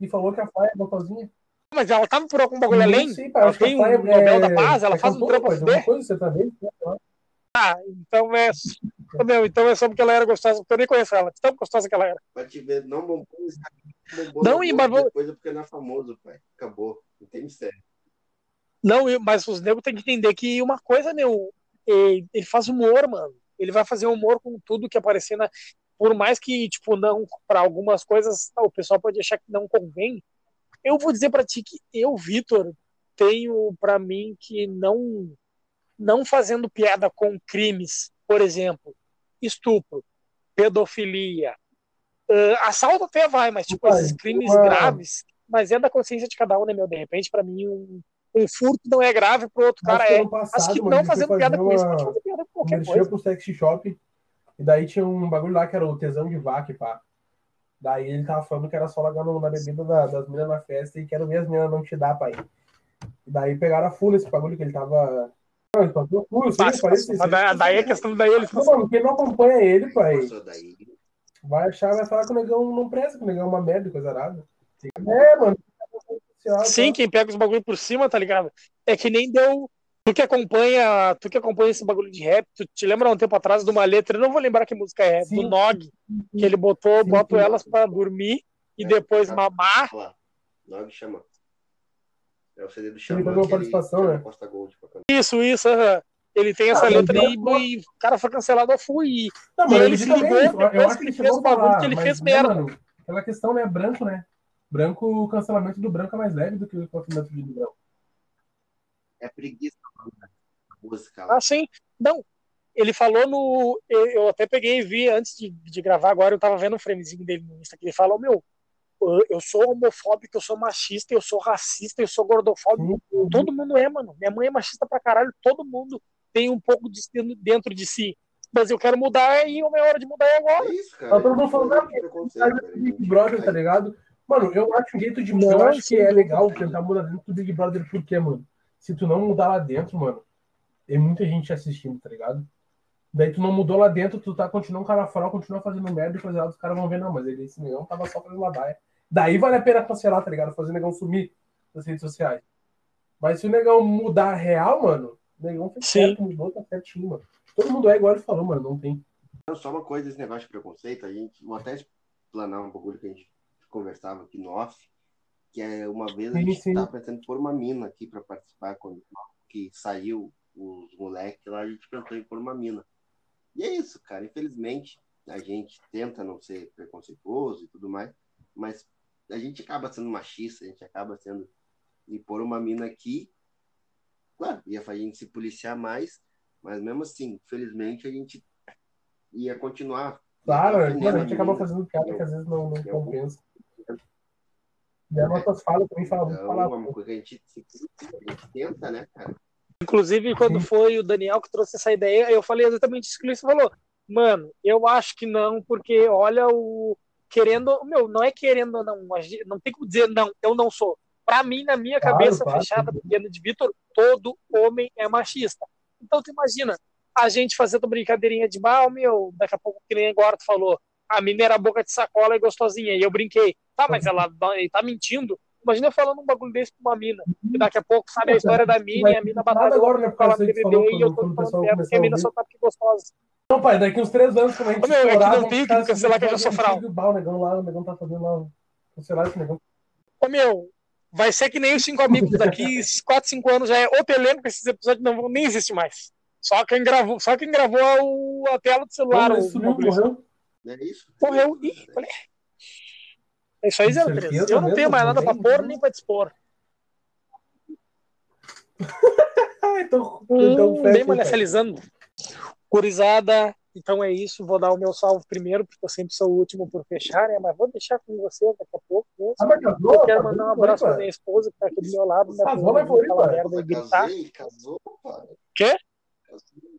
e falou que a Fly é gostosinha. Mas ela tava por algum bagulho além? pai, Ela tem um Fly Nobel da Paz, ela é faz um trampo de coisa, você também? Então é. Meu, então é só porque ela era gostosa, porque eu nem conheço ela. Tão gostosa que ela era. Pra te ver, não bombou Instagram, bombou Não, e mas é porque não é famoso, pai. Acabou. Não tem mistério. Não, mas os negros têm que entender que uma coisa, meu, ele, ele faz humor, mano. Ele vai fazer humor com tudo que aparecer na. Por mais que, tipo, não, para algumas coisas o pessoal pode achar que não convém. Eu vou dizer pra ti que eu, Vitor, tenho pra mim que não não fazendo piada com crimes, por exemplo, estupro, pedofilia, ah, assalto até vai, mas tipo esses crimes uma- graves, mas é da consciência de cada um, né, meu? De repente, pra mim, um, um furto não é grave, pro outro cara é. passado, Acho que não fazendo piada fazer com isso, uma- pode fazer piada com qualquer coisa. pro sex shop. E daí tinha um bagulho lá que era o tesão de vaca, pá. Daí ele tava falando que era só largar no- na bebida da- das meninas na festa e quero ver as meninas não te dar, pai. E daí pegaram a full nesse bagulho que ele tava. Não, ele passou full, sim, Fácil, parece da- daí a questão daí ele Não, mano, quem não acompanha ele, pai, vai achar, vai falar que o negão não presta, que o negão é uma merda, coisa arada. É, mano. Sim, quem pega os bagulho por cima, tá ligado? É que nem deu. Tu que acompanha, tu que acompanha esse bagulho de rap, tu te lembra um tempo atrás de uma letra, eu não vou lembrar que música é, Sim. do Nog, que ele botou, Sim, boto sim. elas pra dormir e É, depois tá. mamar. Lá. Nog chama. É o CD do Ele Xamã. que participação, chama né? Gold. Isso, isso, aham. Ele tem essa Ah, letra aí não- e o cara foi cancelado a. E Não, E mas ele ele se também, ligou eu depois acho que ele fez a o bagulho falar, que ele mas, fez né, merda. mano, aquela questão, né, branco, né? Branco, o cancelamento do branco é mais leve do que o cancelamento de negrão. É preguiça música lá. assim, não. Ele falou no. Eu, até peguei e vi antes de, de gravar agora, eu tava vendo um framezinho dele no Insta que ele falou: Meu, eu- sou homofóbico, eu sou machista, eu sou racista, eu sou gordofóbico. Sim. Todo mundo é, mano. Minha mãe é machista pra caralho, todo mundo tem um pouco disso dentro de si. Mas eu quero mudar e a minha hora de mudar é agora. É isso, cara. Tá todo mundo falando, É ah. Big Brother, tá ligado? Mano, eu acho um jeito de. Não, eu acho que é legal tentar mudar dentro do Big Brother, porque, mano, se tu não mudar lá dentro, mano, tem muita gente assistindo, tá ligado? Daí tu não mudou lá dentro, tu tá continuando um cara fora, continua fazendo merda e coisa lá, os caras vão ver, não, mas ele, esse negão tava só fazendo ladaia. Daí vale a pena cancelar, tá ligado? Fazer o negão sumir das redes sociais. Mas se o negão mudar real, mano, o negão fez Sim. certo, mudou, tá certinho, mano. Todo mundo é igual ele falou, mano, não tem. Só uma coisa, esse negócio de preconceito, a gente, vou até explanar um bagulho que a gente conversava aqui no off, que é uma vez a Sim, gente sim. tava pensando pôr uma mina aqui pra participar, quando que saiu os moleques lá, a gente pensou em uma mina. E é isso, cara, infelizmente, a gente tenta não ser preconceituoso e tudo mais, mas a gente acaba sendo machista, a gente acaba sendo, e pôr uma mina aqui, claro, ia fazer a gente se policiar mais, mas mesmo assim, infelizmente, a gente ia continuar. Claro, a gente menina. acaba fazendo piada que às vezes não, não Eu- compensa. E as nossas falas também falam Então, é falar. uma coisa que a gente, a gente tenta, né, cara? Inclusive, quando foi o Daniel que trouxe essa ideia, eu falei exatamente isso que o Luiz falou. Mano, eu acho que não, porque olha o. Querendo. Meu, não é querendo ou não. Não tem como dizer não, eu não sou. Pra mim, na minha Claro, cabeça claro. fechada, pequena de Vitor, todo homem é machista. Então, tu imagina, a gente fazendo brincadeirinha de mal, meu, daqui a pouco, que nem agora tu falou, a mina era boca de sacola e gostosinha. E eu brinquei. Tá, mas ela ele tá mentindo. Imagina eu falando um bagulho desse pra uma mina. E daqui a pouco sabe a história da mina e a mina Nada batalhou agora, né? Por pra ela causa que BBB falou, e eu tô falando dela porque a a mina só tá porque gostosa. Não, pai, daqui uns três anos, quando a gente Ô, meu, não tem ficar que cancelar que eu já sou frau. O negão lá, o negão tá fazendo lá. Cancelar esse negão. Ô, meu, vai ser que nem os cinco amigos daqui, <laughs> 4, 5 anos já é outro elenco, esses episódios não vão nem existir mais. Só quem gravou, só quem gravou o, a tela do celular. Ele o sumiu, morreu. É isso. Morreu. Ih, falei. É isso aí, 03. certeza Eu não mesmo, tenho mais nada tem- pôr nem pra dispor. <laughs> Ah, então, Hum, então bem pai. alisando. Gurizada, então é isso. Vou dar o meu salve primeiro, porque eu sempre sou o último por fechar, né? Mas vou deixar com vocês daqui a pouco mesmo. Ah, mas casou? Eu quero Tá mandar um abraço pai? pra minha esposa, que tá aqui do meu lado, né? Casou, vai por aí, merda casei, casou, pai. Quê? Casou.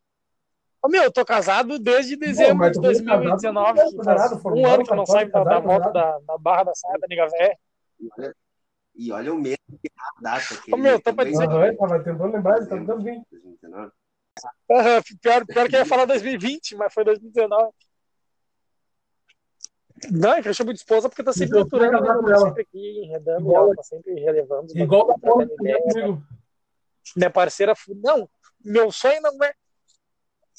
Ô, meu, eu tô casado desde dezembro mas de tu foi 2019. casado, casado, um ano que eu não saio da, casado, moto da, da Barra da Saia da Nega Véia. E olha, e olha o mês que a data. Que Ô, meu, tô pra dizer que- Aham, tava tentando lembrar, ele tá tentando vir. 2019. Aham, pior, pior que eu ia falar 2020, mas foi 2019. Não, é que eu chamo de esposa porque tá sempre Então, tu vai aturando, casar né? com Tá ela. sempre aqui enredando, Igual- ela tá sempre relevando. Igual que ideia. comigo. Minha parceira. Não, meu sonho não é.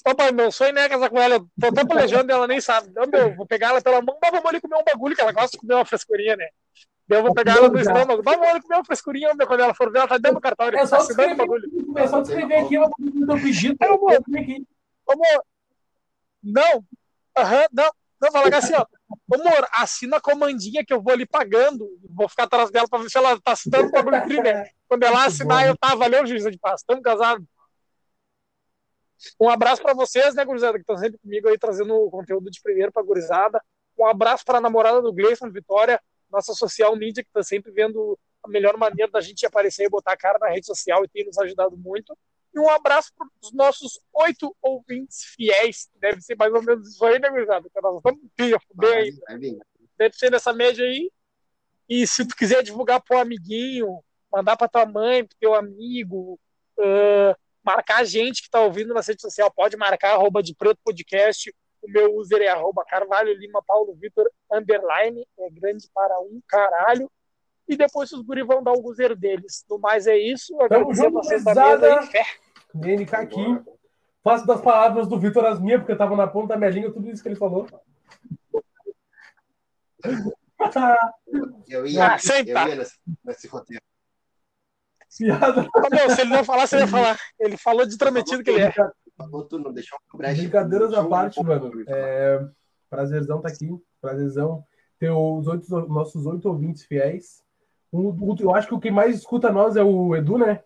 Ô, pai, meu sonho não é casar com ela. Eu tô até planejando e ela nem sabe. Ô, meu, vou pegar ela pela mão, mas vamos ali comer um bagulho, que ela gosta de comer uma frescurinha, né? Eu vou pegar ela no estômago. Vamos ali comer uma frescurinha, meu, quando ela for ver, ela tá dentro do cartório. É só o descrever, bagulho. é só descrever aqui o. É, amor. Eu vim aqui. Ô, amor, não, aham, não, não, vai largar assim, ó. Amor, assina a comandinha que eu vou ali pagando. Vou ficar atrás dela pra ver se ela tá assinando o bagulho tri, né? <laughs> Quando ela assinar, eu tá, valeu, juíza de paz, estamos casados. Um abraço pra vocês, né, gurizada, que estão sempre comigo aí, trazendo o conteúdo de primeiro pra gurizada. Um abraço pra namorada do Gleison, Vitória, nossa social media, que tá sempre vendo a melhor maneira da gente aparecer e botar a cara na rede social e tem nos ajudado muito. E um abraço para os nossos oito ouvintes fiéis, que deve ser mais ou menos isso aí, né, gurizada? Que nós estamos vai vir. Deve ser nessa média aí. E se tu quiser divulgar pro amiguinho, mandar pra tua mãe, pro teu amigo, ah, marcar a gente que tá ouvindo na rede social, pode marcar arroba de preto podcast. O meu user é arroba Carvalho Lima Paulo Vitor underline, é grande para um caralho. E depois os guri vão dar o user deles. No mais é isso. Agradecer a junto, vocês da mesa aí. Fé. NK aqui. Faço das palavras do Vitor as minhas, porque eu tava na ponta da minha língua, tudo isso que ele falou. Eu ia, Ah, senta. eu ia nesse, nesse roteiro. Piada. Meu, se ele não falar, você ia falar. Ele falou de intrometido que ele é. Falou tu, não deixou. Brincadeiras à um parte, mano. É, prazerzão tá aqui. Prazerzão ter os oito, nossos oito ouvintes fiéis. Um- o- eu acho que o que mais escuta nós é o Edu, né?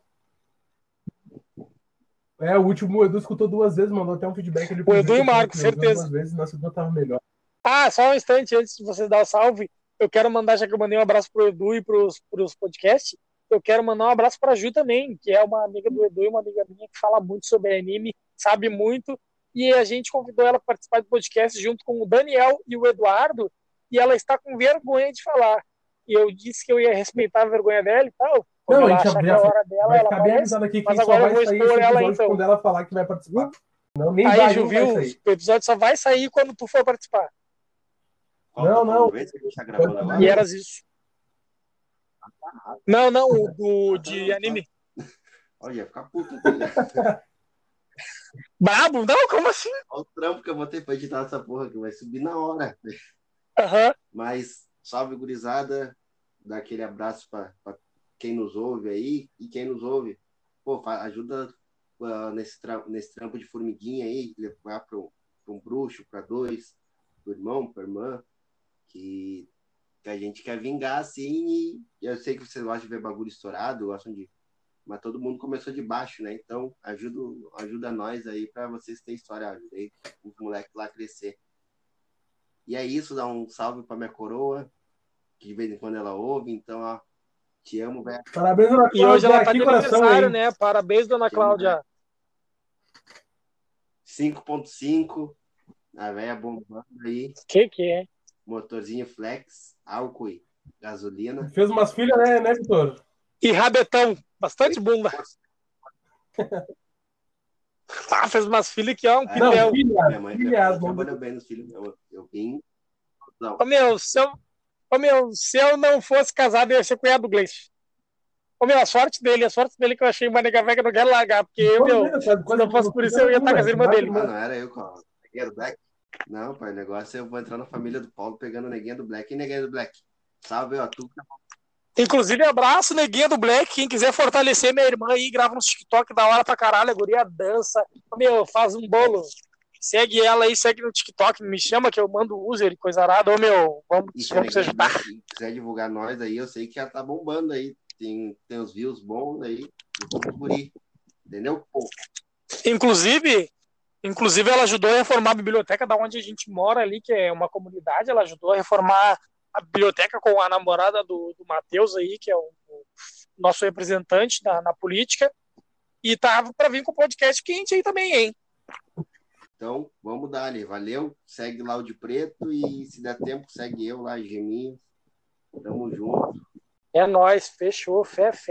É, o último o Edu escutou duas vezes, mandou até um feedback. Ele O Edu e o Marco, ele certeza. Duas vezes, nossa segunda tava melhor. Ah, só um instante antes de vocês dar o salve, eu quero mandar, já que eu mandei um abraço pro Edu e pros, pros podcasts, eu quero mandar um abraço pra Ju também, que é uma amiga do Edu e uma amiga minha que fala muito sobre anime, sabe muito, e a gente convidou ela para participar do podcast junto com o Daniel e o Eduardo, e ela está com vergonha de falar. E eu disse que eu ia respeitar a vergonha dela e tal. Não, ela a gente achar já- que é a hora dela, Vai ela bem avisado aqui que só agora eu vai vou sair expor esse ela, então. quando ela falar que vai participar. Não, nem Aí, vai, Ju, não vai viu? sair. O episódio só vai sair quando tu for participar. É Não, não. a gente tá gravando agora? E eras isso. Não, não, o do, de anime. Olha, ia ficar puto né? <laughs> Brabo? Não, como assim? Olha o trampo que eu vou ter pra editar essa porra que vai subir na hora. Aham. Mas salve, gurizada. Dá aquele abraço pra, pra quem nos ouve aí. E quem nos ouve, pô, ajuda ah, nesse, tra- nesse trampo de formiguinha aí, levar pra um, pra um bruxo, pra dois, pro irmão, pra irmã, que a gente quer vingar assim. E eu sei que vocês gostam de ver bagulho estourado, gostam de. Mas todo mundo começou de baixo, né? Então ajuda, ajuda nós aí pra vocês terem história. Ajudei os moleques lá a crescer. E é isso, dá um salve pra minha coroa, que de vez em quando ela ouve, então, ó, te amo, velho. Parabéns, Dona E hoje ela tá de coração, aniversário, hein? né? Parabéns, dona Cláudia. 5.5, a velha bombando aí, Que que é? motorzinho flex, álcool e gasolina. Fez umas filhas, né, né, Vitor? E rabetão. Bastante bunda. <laughs> Ah, fez umas filhas que, ó, um Não, pilhão. filha, Minha mãe filha, não- trabalhou bem nos filhos. Eu, eu vim. Não, Ô, meu, se eu, ô, meu, se eu não fosse casado, eu ia ser cunhado do Gleice. Ô, meu, a sorte dele, a sorte dele que eu achei uma nega velha que eu não quero largar, porque eu, meu, se não fosse por isso, eu ia estar com as irmãs dele. ah, não era eu com a neguinha do Black. Não, pai, o negócio é eu vou entrar na família do Paulo pegando a neguinha do Black. E neguinha do Black? Salve, ó, tu. Inclusive, abraço, neguinha do Black. Quem quiser fortalecer minha irmã aí, grava uns TikTok da hora pra caralho. A guria dança. Meu, faz um bolo. Segue ela aí, segue no TikTok. Me chama que eu mando user e coisa arada. Ô, meu, vamos, se a vamos se ajudar. Black quiser divulgar nós aí, eu sei que ela tá bombando aí. Tem, tem os views bons aí. Vamos. Entendeu? Pô, Inclusive, inclusive, ela ajudou a reformar a biblioteca da onde a gente mora ali, que é uma comunidade. Ela ajudou a reformar a biblioteca com a namorada do, do Matheus aí, que é o, o nosso representante na, na política. E tava para vir com o podcast quente aí também, hein? Então, vamos dar ali. Valeu. Segue lá o de preto e se der tempo, segue eu lá, Geminho. Tamo junto. É nóis, fechou, fé, fé.